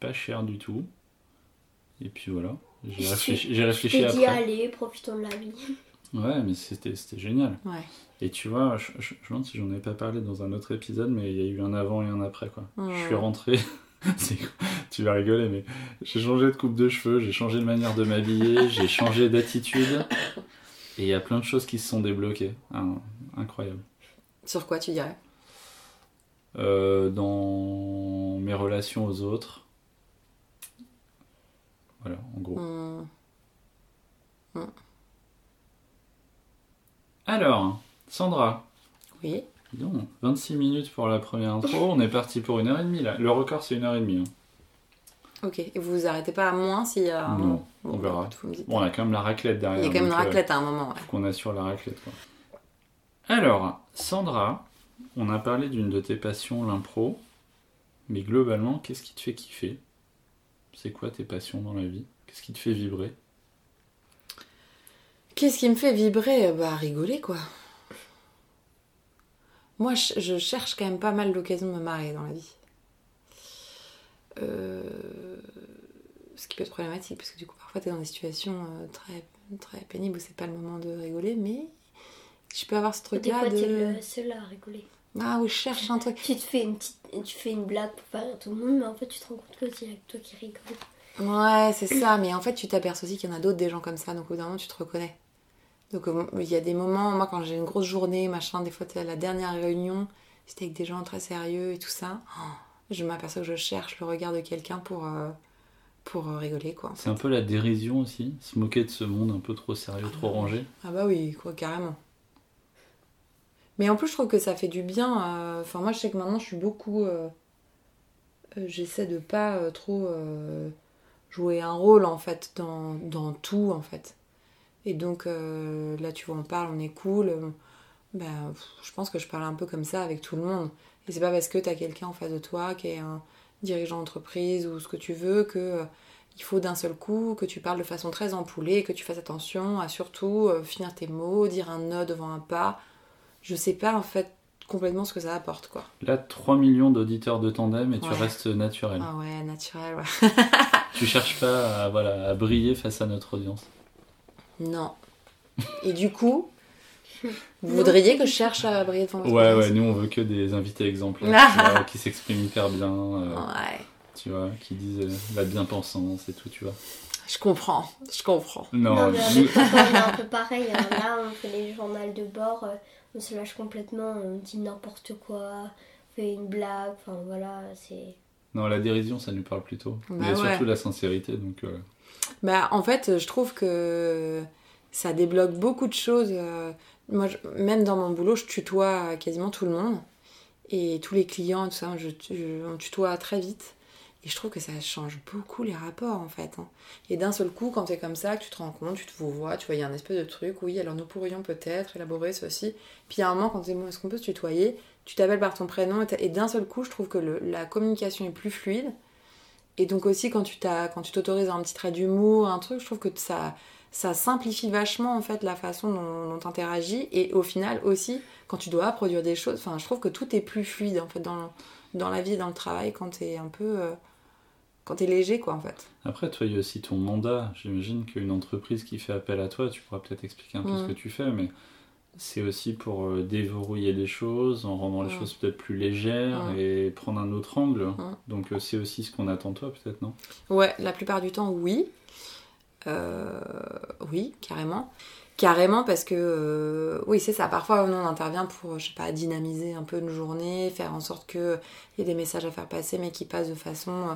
S3: pas chers du tout. Et puis voilà. J'ai réfléchi, j'ai réfléchi
S4: t'ai dit,
S3: après.
S4: allez, profitons de la vie.
S3: Ouais, mais c'était c'était génial.
S1: Ouais.
S3: Et tu vois, je, je, je me demande si j'en ai pas parlé dans un autre épisode, mais il y a eu un avant et un après, quoi.
S1: Hmm.
S3: Je suis rentré. [LAUGHS] tu vas rigoler, mais j'ai changé de coupe de cheveux, j'ai changé de manière de m'habiller, j'ai changé d'attitude. Et il y a plein de choses qui se sont débloquées. Ah, incroyable.
S1: Sur quoi tu dirais?
S3: Euh, dans mes relations aux autres. Voilà, en gros.
S1: Hmm.
S3: Alors, Sandra,
S1: Oui.
S3: donc, 26 minutes pour la première intro, [LAUGHS] on est parti pour une heure et demie là. Le record c'est une heure et demie. hein.
S1: Ok. Et vous vous arrêtez pas à moins s'il y a un
S3: Non, on verra. Bon, on a quand même la raclette derrière.
S1: Il y a quand même une
S3: euh,
S1: raclette à un moment. ouais.
S3: qu'on assure la raclette quoi. Alors, Sandra, on a parlé d'une de tes passions, l'impro. Mais globalement, qu'est-ce qui te fait kiffer? C'est quoi tes passions dans la vie? Qu'est-ce qui te fait vibrer?
S1: Qu'est-ce qui me fait vibrer? Bah rigoler quoi. Moi je, cherche quand même pas mal l'occasion de me marrer dans la vie. Euh, Ce qui peut être problématique parce que du coup parfois t'es dans des situations euh, très, très pénibles où c'est pas le moment de rigoler mais je peux avoir ce truc
S4: Des
S1: là
S4: fois, t'es
S1: de...
S4: seul à rigoler.
S1: Ah oui je cherche un truc.
S4: Tu te fais une petite, tu fais une blague pour faire rire tout le monde, mais en fait, tu te rends compte que c'est toi qui rigole.
S1: Ouais, c'est ça, mais en fait, tu t'aperçois aussi qu'il y en a d'autres des gens comme ça, donc au bout d'un moment, tu te reconnais. Donc, euh, il y a des moments, moi, quand j'ai une grosse journée, machin, des fois, la dernière réunion, c'était avec des gens très sérieux et tout ça, oh, [GASPS] je m'aperçois que je cherche le regard de quelqu'un pour, euh, pour euh, rigoler, quoi.
S3: C'est un peu la dérision aussi, se moquer de ce monde un peu trop sérieux, trop rangé.
S1: Ah bah oui, quoi, carrément. Mais en plus, je trouve que ça fait du bien. euh, Enfin, moi, je sais que maintenant, je suis beaucoup. euh, J'essaie de pas trop jouer un rôle, en fait, dans, dans tout, en fait. Et donc, euh, là, tu vois, on parle, on est cool. euh, ben, pff, je pense que je parle un peu comme ça avec tout le monde. Et c'est pas parce que t'as quelqu'un en face de toi qui est un dirigeant d'entreprise ou ce que tu veux que. euh, il faut d'un seul coup que tu parles de façon très ampoulée, que tu fasses attention à surtout euh, finir tes mots, dire un no devant un pas. Je sais pas en fait complètement ce que ça apporte quoi.
S3: Là, 3 millions d'auditeurs de tandem et tu restes naturel.
S1: Ah ouais, naturel, ouais. [LAUGHS]
S3: Tu cherches pas à, voilà, à briller face à notre audience.
S1: Non. Et du coup, [LAUGHS] vous voudriez que je cherche à briller devant votre
S3: Ouais, ouais, nous on veut que des invités exemplaires tu vois, qui s'expriment hyper bien, euh,
S1: Ouais.
S3: tu vois, qui disent euh, la bien-pensance et tout, tu vois.
S1: Je comprends, je comprends.
S3: Non,
S4: Non, mais
S3: nous-
S4: avec papa, on est un [LAUGHS] peu pareil. hein. Là, on fait les journaux de bord, euh, on se lâche complètement, on dit n'importe quoi, on fait une blague, enfin voilà, c'est.
S3: non, la dérision ça nous parle plutôt.
S1: Bah
S3: Mais
S1: ouais.
S3: surtout la sincérité, donc euh,
S1: Bah, en fait, je trouve que ça débloque beaucoup de choses. Euh, Moi, même dans mon boulot, je tutoie quasiment tout le monde. Et tous les clients tout ça, je, on tutoie très vite. Et je trouve que ça change beaucoup les rapports en fait. hein. Et d'un seul coup, quand t'es comme ça, que tu te rends compte, tu te vois, tu vois, il y a un espèce de truc, oui, alors nous pourrions peut-être élaborer ceci. Puis a un moment, quand t'es bon, est-ce qu'on peut se tutoyer Tu t'appelles par ton prénom, et, d'un seul coup, je trouve que la communication est plus fluide. Et donc aussi, quand tu t'as- quand tu t'autorises un petit trait d'humour, un truc, je trouve que ça, ça simplifie vachement en fait la façon dont, dont t'interagis. Et au final aussi, quand tu dois produire des choses, enfin, je trouve que tout est plus fluide en fait dans, dans la vie et dans le travail quand t'es un peu... euh, quand t'es léger quoi en fait.
S3: Après, toi, il y a aussi ton mandat. J'imagine qu'une entreprise qui fait appel à toi, tu pourras peut-être expliquer un peu
S1: Mm.
S3: ce que tu fais, mais c'est aussi pour euh, déverrouiller les choses, en rendant les choses peut-être plus légères et prendre un autre angle. Donc, euh, c'est aussi ce qu'on attend de toi, peut-être, non?
S1: Ouais, la plupart du temps, oui. Euh, oui, carrément. Carrément parce que, euh, oui, c'est ça. Parfois, on intervient pour, je sais pas, dynamiser un peu une journée, faire en sorte qu'il y ait des messages à faire passer, mais qui passent de façon euh,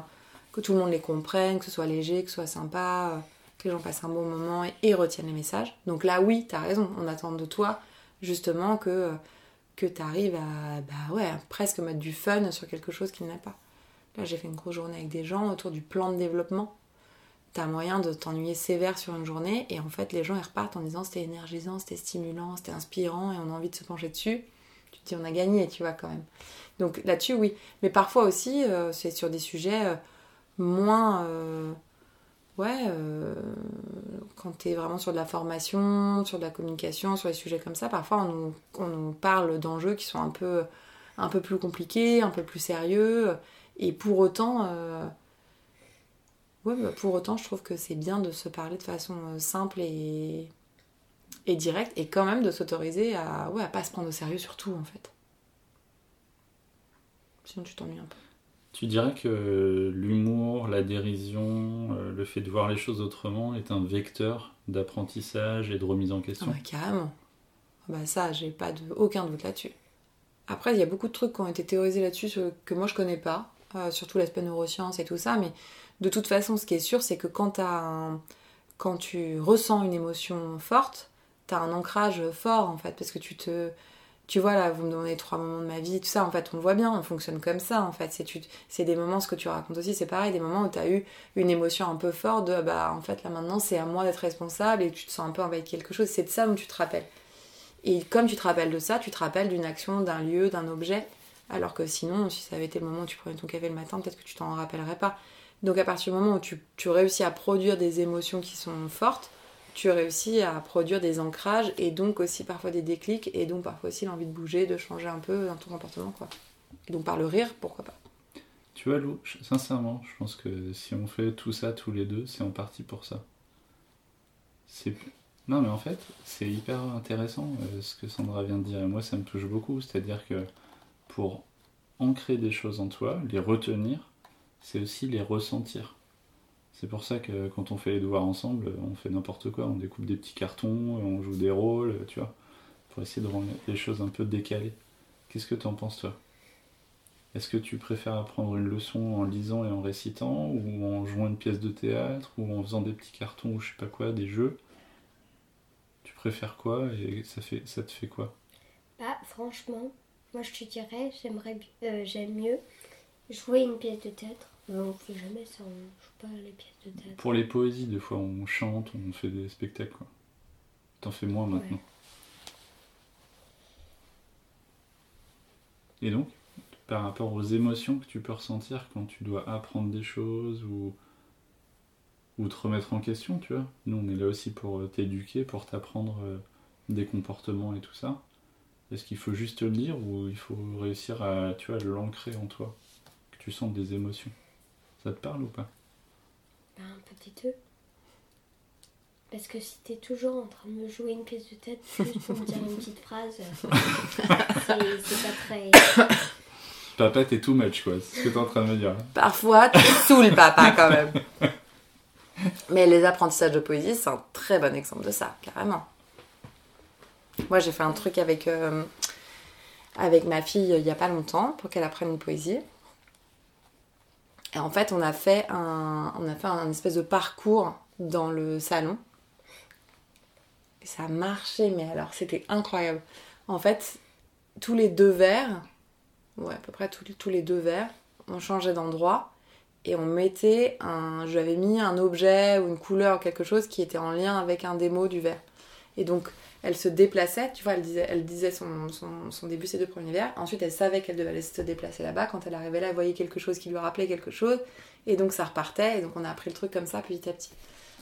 S1: que tout le monde les comprenne, que ce soit léger, que ce soit sympa, que les gens passent un bon moment et, et retiennent les messages. Donc là, oui, t'as raison. On attend de toi, justement, que, que t'arrives à, bah ouais, presque mettre du fun sur quelque chose qui n'est pas. Là, j'ai fait une grosse journée avec des gens autour du plan de développement. T'as moyen de t'ennuyer sévère sur une journée et en fait, les gens ils repartent en disant c'était énergisant, c'était stimulant, c'était inspirant et on a envie de se pencher dessus. Tu te dis on a gagné, tu vois, quand même. Donc là-dessus, oui. Mais parfois aussi, euh, c'est sur des sujets euh, moins. euh, ouais, euh, quand t'es vraiment sur de la formation, sur de la communication, sur des sujets comme ça, parfois on nous, on nous parle d'enjeux qui sont un peu, un peu plus compliqués, un peu plus sérieux. Et pour autant, euh, ouais, bah, pour autant, je trouve que c'est bien de se parler de façon euh, simple et, et directe, et quand même de s'autoriser à, ouais, à pas se prendre au sérieux sur tout, en fait. Sinon, tu t'ennuies un peu.
S3: Tu dirais que l'humour, la dérision, euh, le fait de voir les choses autrement est un vecteur d'apprentissage et de remise en
S1: Ah
S3: question
S1: bah, carrément. Ah bah, ça, j'ai pas aucun doute là-dessus. Après, il y a beaucoup de trucs qui ont été théorisés là-dessus que moi je connais pas, euh, surtout l'aspect neurosciences et tout ça, mais de toute façon, ce qui est sûr, c'est que quand, quand tu ressens une émotion forte, tu as un ancrage fort en fait, parce que tu te. Tu vois, là, vous me demandez trois moments de ma vie, tout ça, en fait, on le voit bien, on fonctionne comme ça, en fait. C'est, des moments, ce que tu racontes aussi, c'est pareil, des moments où tu as eu une émotion un peu forte de, bah, en fait, là, maintenant, c'est à moi d'être responsable et tu te sens un peu envahi de quelque chose, c'est de ça dont tu te rappelles. Et comme tu te rappelles de ça, tu te rappelles d'une action, d'un lieu, d'un objet, alors que sinon, si ça avait été le moment où tu prenais ton café le matin, peut-être que tu t'en rappellerais pas. Donc à partir du moment où tu réussis à produire des émotions qui sont fortes, tu réussis à produire des ancrages et donc aussi parfois des déclics et donc parfois aussi l'envie de bouger, de changer un peu dans ton comportement quoi. Donc par le rire, pourquoi pas.
S3: Tu vois, Lou, sincèrement, je pense que si on fait tout ça tous les deux, c'est en partie pour ça. C'est... Non, mais en fait, c'est hyper intéressant euh, ce que Sandra vient de dire, et moi, ça me touche beaucoup. C'est-à-dire que pour ancrer des choses en toi, les retenir, c'est aussi les ressentir. C'est pour ça que quand on fait les devoirs ensemble, on fait n'importe quoi. On découpe des petits cartons, on joue des rôles, tu vois, pour essayer de rendre les choses un peu décalées. Qu'est-ce que t'en penses, toi? Est-ce que tu préfères apprendre une leçon en lisant et en récitant, ou en jouant une pièce de théâtre, ou en faisant des petits cartons, ou je sais pas quoi, des jeux? Tu préfères quoi et ça, fait, ça te fait quoi?
S4: Bah, franchement, moi je te dirais, j'aimerais, euh, j'aime mieux jouer une pièce de théâtre. Mais on fait jamais ça, on joue pas les pièces de théâtre.
S3: Pour les poésies, des fois, on chante, on fait des spectacles, quoi. T'en fais moins maintenant. Et donc, par rapport aux émotions que tu peux ressentir quand tu dois apprendre des choses ou, ou te remettre en question, tu vois. Nous, on est là aussi pour euh, t'éduquer, pour t'apprendre euh, des comportements et tout ça. Est-ce qu'il faut juste le dire ou il faut réussir à, tu vois, l'ancrer en toi? Que tu sentes des émotions. Ça te parle ou pas?
S4: Bah, un petit peu. Parce que si t'es toujours en train de me jouer une pièce de tête juste pour me dire une petite phrase, euh, [LAUGHS] c'est, pas très.
S3: Papa, t'es too much, quoi. C'est ce que t'es en train de me dire.
S1: Parfois, tu saoules papa quand même. Mais les apprentissages de poésie, c'est un très bon exemple de ça, carrément. Moi, j'ai fait un truc avec, euh, avec ma fille il y a pas longtemps pour qu'elle apprenne une poésie. Et en fait, on a fait un, on a fait un espèce de parcours dans le salon. Et ça a marché, mais alors c'était incroyable. En fait, tous les deux vers, ouais, à peu près tous, les deux vers, on changeait d'endroit et on mettait un. Je lui avais mis un objet ou une couleur ou quelque chose qui était en lien avec un mots du vers. Et donc, elle se déplaçait, tu vois, elle disait, elle disait son, son, son début, ses deux premiers vers. Ensuite, elle savait qu'elle devait aller se déplacer là-bas. Quand elle arrivait là, elle voyait quelque chose qui lui rappelait quelque chose. Et donc, ça repartait. Et donc, on a appris le truc comme ça petit à petit.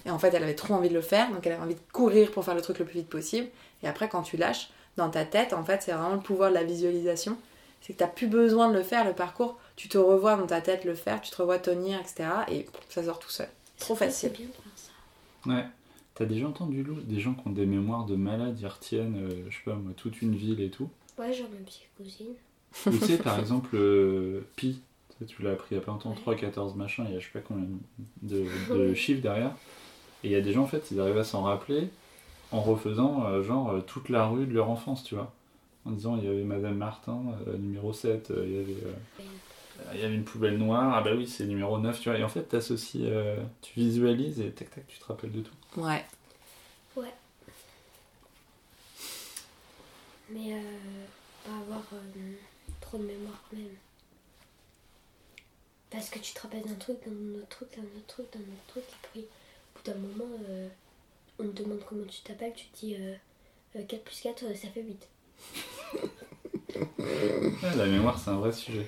S1: Et en fait, elle avait trop envie de le faire. Donc, elle avait envie de courir pour faire le truc le plus vite possible. Et après, quand tu lâches, dans ta tête, en fait, c'est vraiment le pouvoir de la visualisation. C'est que tu n'as plus besoin de le faire, le parcours. Tu te revois dans ta tête le faire, tu te revois tenir, etc. Et ça sort tout seul. Trop
S4: C'est
S1: facile.
S4: bien de faire ça.
S3: Ouais. T'as déjà entendu, Lou Des gens qui ont des mémoires de malades, ils retiennent, euh, je sais pas moi, toute une ville et tout.
S4: Ouais, genre ma petite cousine.
S3: Ou tu sais, par [LAUGHS] exemple, euh, pi, tu sais, tu l'as appris il y a pas longtemps, 3, 14, machin, il y a je sais pas combien de, de [LAUGHS] chiffres derrière. Et il y a des gens, en fait, ils arrivent à s'en rappeler en refaisant, euh, genre, toute la rue de leur enfance, tu vois. En disant, il y avait Madame Martin, numéro 7, euh, il y avait... euh, il y avait une poubelle noire, ah bah oui, c'est numéro 9, tu vois. Et en fait, t'associes, euh, tu visualises et tac tac, tu te rappelles de tout.
S1: Ouais.
S4: Mais euh, pas avoir euh, trop de mémoire quand même. Parce que tu te rappelles d'un truc, d'un autre truc, d'un autre truc, d'un autre truc, et puis au bout d'un moment, euh, on te demande comment tu t'appelles, tu te dis euh, euh, 4 plus 4, euh, ça fait 8.
S3: Ouais, la mémoire, c'est un vrai sujet.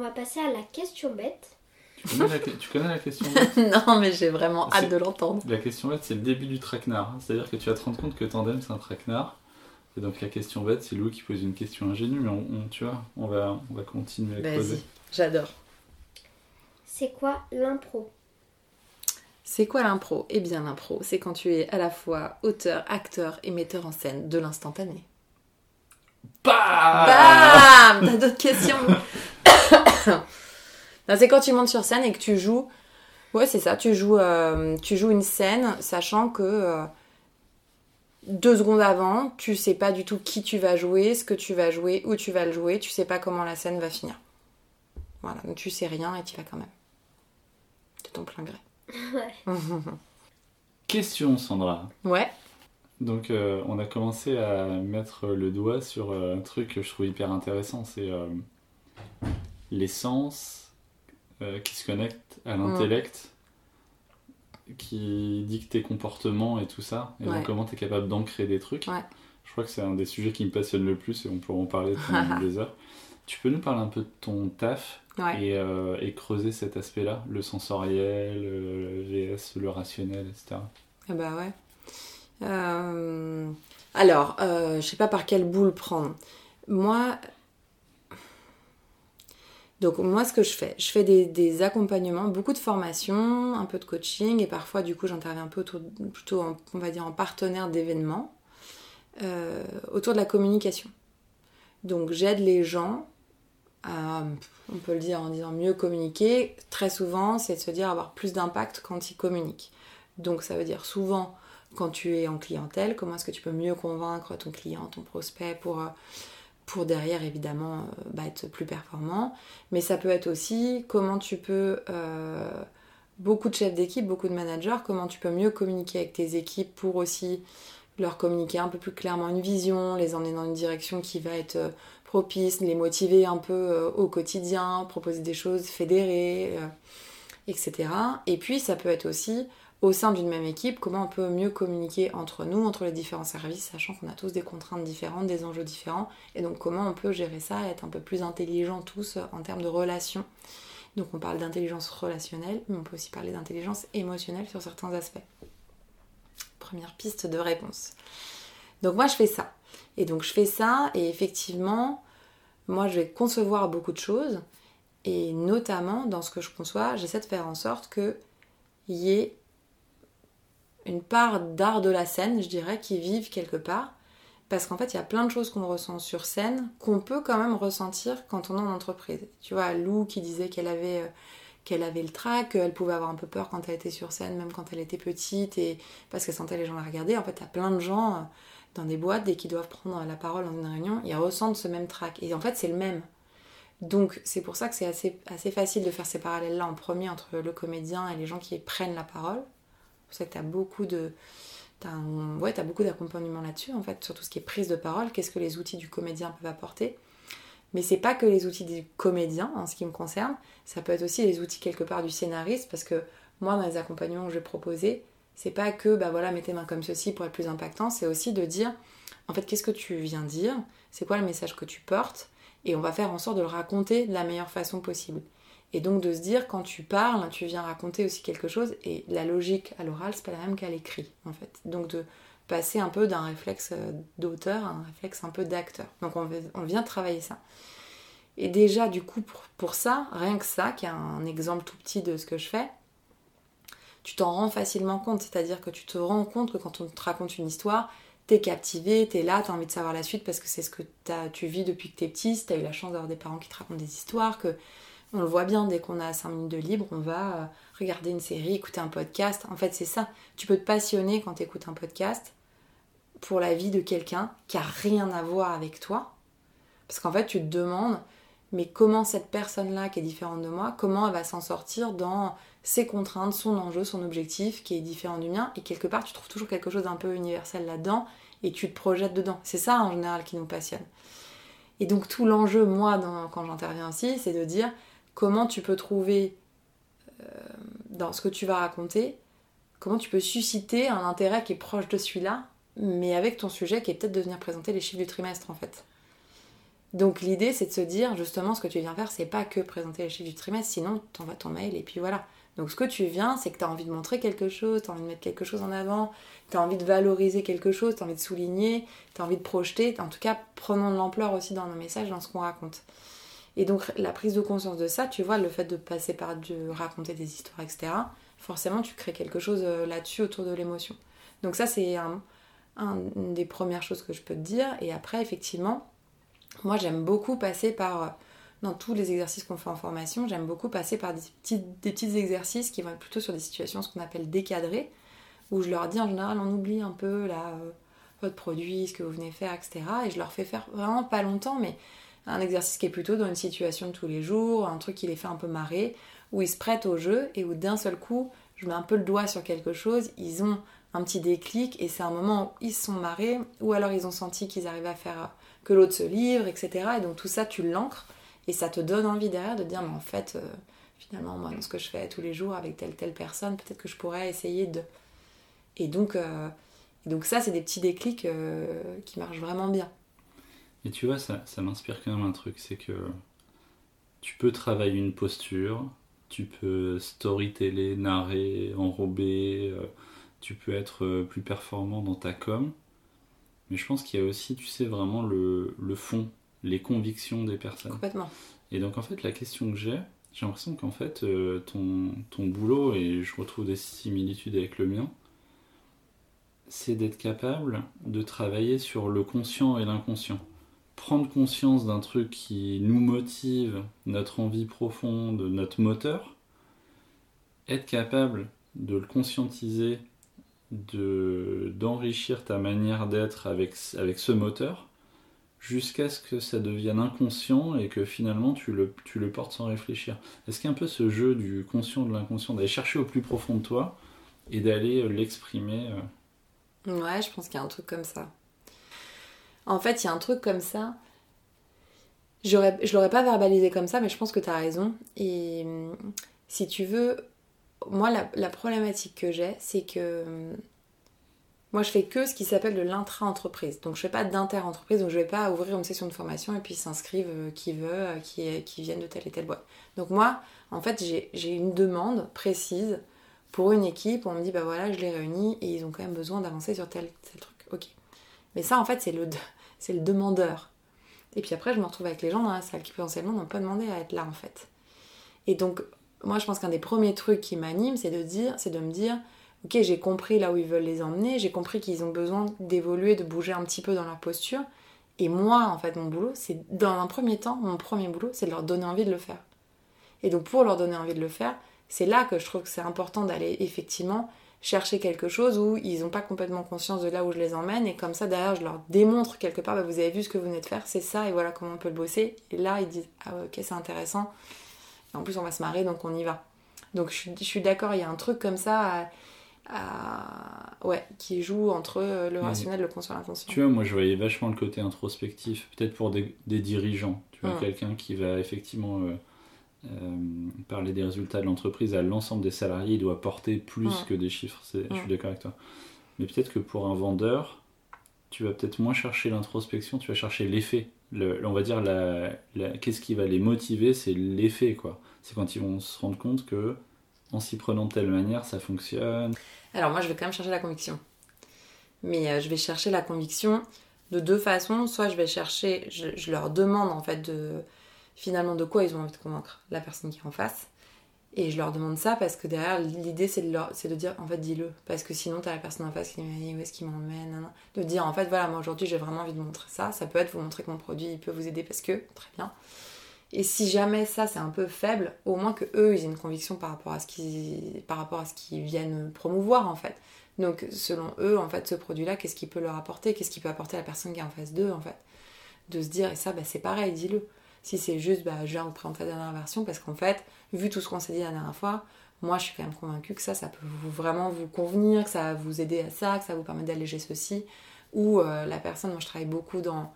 S4: Va passer à la question bête.
S3: Tu connais la, que- tu connais la question [LAUGHS]
S1: non, mais j'ai vraiment hâte de l'entendre.
S3: La question bête, c'est le début du traquenard. C'est-à-dire que tu vas te rendre compte que Tandem, c'est un traquenard. Et donc la question bête, c'est Lou qui pose une question ingénue, mais on, on- tu vois, on va, on va continuer à
S1: Vas-y,
S3: creuser.
S1: j'adore.
S4: C'est quoi l'impro?
S1: C'est quoi l'impro? Eh bien, l'impro, c'est quand tu es à la fois auteur, acteur et metteur en scène de l'instantané.
S3: Bah
S1: Bam T'as d'autres questions [COUGHS] Non, C'est quand tu montes sur scène et que tu joues. Ouais, c'est ça. Tu joues, euh, tu joues une scène, sachant que euh, deux secondes avant, tu sais pas du tout qui tu vas jouer, ce que tu vas jouer, où tu vas le jouer. Tu sais pas comment la scène va finir. Voilà, donc tu sais rien et tu vas quand même. De ton plein gré. [LAUGHS]
S4: Ouais. [LAUGHS]
S3: Question, Sandra.
S1: Ouais.
S3: Donc euh, on a commencé à mettre le doigt sur euh, un truc que je trouve hyper intéressant, c'est euh, les sens euh, qui se connectent à l'intellect, qui dictent tes comportements et tout ça, et
S1: Ouais.
S3: donc comment tu es capable d'ancrer des trucs.
S1: Ouais.
S3: Je crois que c'est un des sujets qui me passionne le plus et on pourra en parler pendant [LAUGHS] des heures. Tu peux nous parler un peu de ton taf et, et creuser cet aspect-là, le sensoriel, le VS, le rationnel, etc.
S1: Ah bah ouais. Euh, Alors, euh, je sais pas par quelle boule prendre. Moi, donc moi, ce que je fais, je fais des, accompagnements, beaucoup de formations, un peu de coaching, et parfois, du coup, j'interviens un peu autour, plutôt, en- on va dire, en partenaire d'événements, euh, autour de la communication. Donc, j'aide les gens à, on peut le dire en disant mieux communiquer. Très souvent, c'est de se dire avoir plus d'impact quand ils communiquent. Donc ça veut dire souvent quand tu es en clientèle, comment est-ce que tu peux mieux convaincre ton client, ton prospect pour, euh, pour derrière évidemment euh, bah, être plus performant. Mais ça peut être aussi comment tu peux, euh, beaucoup de chefs d'équipe, beaucoup de managers, comment tu peux mieux communiquer avec tes équipes pour aussi leur communiquer un peu plus clairement une vision, les emmener dans une direction qui va être propice, les motiver un peu au quotidien, proposer des choses fédérées, etc. Et puis ça peut être aussi au sein d'une même équipe, comment on peut mieux communiquer entre nous, entre les différents services, sachant qu'on a tous des contraintes différentes, des enjeux différents, et donc comment on peut gérer ça, être un peu plus intelligents tous euh, en termes de relations. Donc on parle d'intelligence relationnelle, mais on peut aussi parler d'intelligence émotionnelle sur certains aspects. Première piste de réponse. Donc moi je fais ça. Et donc je fais ça, et effectivement, moi je vais concevoir beaucoup de choses, et notamment dans ce que je conçois, j'essaie de faire en sorte qu'il y ait une part d'art de la scène, je dirais, qui vive quelque part. Parce qu'en fait, il y a plein de choses qu'on ressent sur scène qu'on peut quand même ressentir quand on est en entreprise. Tu vois, Lou qui disait qu'elle avait, euh, qu'elle avait le trac, qu'elle pouvait avoir un peu peur quand elle était sur scène, même quand elle était petite, et parce qu'elle sentait les gens la regarder. En fait, il y a plein de gens euh, dans des boîtes, dès qu'ils doivent prendre la parole dans une réunion, ils ressentent ce même trac. Et en fait, c'est le même. Donc, c'est pour ça que c'est assez, assez facile de faire ces parallèles-là en premier entre le comédien et les gens qui prennent la parole. C'est pour ça que tu as beaucoup de, ouais, t'as beaucoup d'accompagnement là-dessus, en fait, sur tout ce qui est prise de parole, qu'est-ce que les outils du comédien peuvent apporter. Mais c'est pas que les outils du comédien, en ce qui me concerne, ça peut être aussi les outils quelque part du scénariste, parce que moi, dans les accompagnements que je proposer, c'est pas que, bah voilà, mets tes mains comme ceci pour être plus impactant, c'est aussi de dire, en fait, qu'est-ce que tu viens dire, c'est quoi le message que tu portes, et on va faire en sorte de le raconter de la meilleure façon possible. Et donc de se dire, quand tu parles, tu viens raconter aussi quelque chose, et la logique à l'oral, c'est pas la même qu'à l'écrit, en fait. Donc de passer un peu d'un réflexe euh, d'auteur à un réflexe un peu d'acteur. Donc on, vient travailler ça. Et déjà, du coup, pour, ça, rien que ça, qui est un exemple tout petit de ce que je fais, tu t'en rends facilement compte. C'est-à-dire que tu te rends compte que quand on te raconte une histoire, t'es captivé, t'es là, t'as envie de savoir la suite parce que c'est ce que tu vis depuis que t'es petit. Si t'as eu la chance d'avoir des parents qui te racontent des histoires, que on le voit bien, dès qu'on a 5 minutes de libre, on va euh, regarder une série, écouter un podcast. En fait, c'est ça. Tu peux te passionner quand tu écoutes un podcast pour la vie de quelqu'un qui a rien à voir avec toi. Parce qu'en fait, tu te demandes, mais comment cette personne-là, qui est différente de moi, comment elle va s'en sortir dans ses contraintes, son enjeu, son objectif, qui est différent du mien. Et quelque part, tu trouves toujours quelque chose d'un peu universel là-dedans et tu te projettes dedans. C'est ça, en général, qui nous passionne. Et donc, tout l'enjeu, moi, quand j'interviens aussi, c'est de dire comment tu peux trouver euh, dans ce que tu vas raconter, comment tu peux susciter un intérêt qui est proche de celui-là, mais avec ton sujet qui est peut-être de venir présenter les chiffres du trimestre en fait. Donc l'idée c'est de se dire justement ce que tu viens faire, c'est pas que présenter les chiffres du trimestre, sinon t'envoies ton mail et puis voilà. Donc ce que tu viens, c'est que tu as envie de montrer quelque chose, tu as envie de mettre quelque chose en avant, tu as envie de valoriser quelque chose, tu as envie de souligner, tu as envie de projeter. En tout cas, prenons de l'ampleur aussi dans nos messages, dans ce qu'on raconte. Et donc la prise de conscience de ça, tu vois, le fait de passer par de raconter des histoires, etc., forcément tu crées quelque chose euh, là-dessus autour de l'émotion. Donc ça c'est un, un- une des premières choses que je peux te dire. Et après, effectivement, moi j'aime beaucoup passer par, euh, dans tous les exercices qu'on fait en formation, j'aime beaucoup passer par des petits, des exercices qui vont être plutôt sur des situations, ce qu'on appelle décadrées, où je leur dis en général, on oublie un peu euh, votre produit, ce que vous venez faire, etc. Et je leur fais faire vraiment pas longtemps, mais un exercice qui est plutôt dans une situation de tous les jours, un truc qui les fait un peu marrer, où ils se prêtent au jeu et où d'un seul coup, je mets un peu le doigt sur quelque chose, ils ont un petit déclic et c'est un moment où ils se sont marrés ou alors ils ont senti qu'ils arrivaient à faire que l'autre se livre, etc. Et donc tout ça, tu l'ancres et ça te donne envie derrière de dire, mais en fait, euh, finalement, moi, dans ce que je fais tous les jours avec telle telle personne, peut-être que je pourrais essayer de. Et donc, euh, donc ça, c'est des petits déclics euh, qui marchent vraiment bien.
S3: Et tu vois, ça, ça m'inspire quand même un truc, c'est que tu peux travailler une posture, tu peux storyteller, narrer, enrober, euh, tu peux être euh, plus performant dans ta com, mais je pense qu'il y a aussi, tu sais, vraiment le, le fond, les convictions des personnes.
S1: Complètement.
S3: Et donc en fait, la question que j'ai, j'ai l'impression qu'en fait, euh, ton, ton boulot, et je retrouve des similitudes avec le mien, c'est d'être capable de travailler sur le conscient et l'inconscient. Prendre conscience d'un truc qui nous motive, notre envie profonde, notre moteur, être capable de le conscientiser, de, d'enrichir ta manière d'être avec, ce moteur, jusqu'à ce que ça devienne inconscient et que finalement tu le, portes sans réfléchir. Est-ce qu'il y a un peu ce jeu du conscient de l'inconscient, d'aller chercher au plus profond de toi et d'aller euh, l'exprimer euh,
S1: Ouais, je pense qu'il y a un truc comme ça. En fait, il y a un truc comme ça. Je l'aurais pas verbalisé comme ça, mais je pense que tu as raison. Et hum, si tu veux, moi, la, problématique que j'ai, c'est que hum, moi, je fais que ce qui s'appelle de l'intra-entreprise. Donc, je fais pas d'inter-entreprise, donc je vais pas ouvrir une session de formation et puis s'inscrivent euh, qui veut, euh, qui, qui viennent de telle et telle boîte. Donc, moi, en fait, j'ai, j'ai une demande précise pour une équipe, on me dit bah voilà, je les réunis et ils ont quand même besoin d'avancer sur tel, tel truc. Ok. Mais ça, en fait, c'est le, c'est le demandeur. Et puis après, je me retrouve avec les gens dans la salle qui potentiellement n'ont pas demandé à être là, en fait. Et donc, moi, je pense qu'un des premiers trucs qui m'anime, c'est de dire, c'est de me dire, ok, j'ai compris là où ils veulent les emmener, j'ai compris qu'ils ont besoin d'évoluer, de bouger un petit peu dans leur posture. Et moi, en fait, mon boulot, c'est dans un premier temps, mon premier boulot, c'est de leur donner envie de le faire. Et donc, pour leur donner envie de le faire, c'est là que je trouve que c'est important d'aller effectivement chercher quelque chose où ils n'ont pas complètement conscience de là où je les emmène et comme ça derrière je leur démontre quelque part bah, vous avez vu ce que vous venez de faire c'est ça et voilà comment on peut le bosser et là ils disent ah ok c'est intéressant et en plus on va se marrer donc on y va donc je, suis- je suis d'accord il y a un truc comme ça à- Ouais, qui joue entre euh, le rationnel, le conscient l'inconscient.
S3: Tu vois, moi je voyais vachement le côté introspectif, peut-être pour des, des dirigeants. Tu vois,
S1: Mm.
S3: quelqu'un qui va effectivement euh, parler des résultats de l'entreprise à l'ensemble des salariés, il doit porter plus que des chiffres. Je suis d'accord avec toi. Mais peut-être que pour un vendeur, tu vas peut-être moins chercher l'introspection, tu vas chercher l'effet. Le, on va dire, la, la- qu'est-ce qui va les motiver, c'est l'effet, quoi. C'est quand ils vont se rendre compte que en s'y prenant de telle manière, ça fonctionne.
S1: Alors moi, je vais quand même chercher la conviction. Mais euh, je vais chercher la conviction de deux façons. Soit je vais chercher, je, je leur demande en fait de finalement de quoi ils ont envie de convaincre la personne qui est en face. Et je leur demande ça parce que derrière, l'idée c'est de, leur- c'est de dire en fait dis-le. Parce que sinon, t'as la personne en face qui me dit où est-ce qu'il m'emmène. De dire en fait voilà, moi aujourd'hui j'ai vraiment envie de montrer ça. Ça peut être vous montrer que mon produit peut vous aider parce que, très bien. Et si jamais ça c'est un peu faible, au moins que eux ils aient une conviction par rapport à ce qu'ils, par rapport à ce qu'ils viennent promouvoir en fait. Donc selon eux en fait ce produit là qu'est-ce qu'il peut leur apporter, qu'est-ce qu'il peut apporter à la personne qui est en face d'eux en fait? De se dire et ça bah, c'est pareil, dis-le. Si c'est juste bah, je viens vous présenter la dernière version parce qu'en fait vu tout ce qu'on s'est dit la dernière fois, moi je suis quand même convaincue que ça ça peut vraiment vous convenir, que ça va vous aider à ça, que ça vous permet d'alléger ceci. Ou euh, la personne, moi je travaille beaucoup dans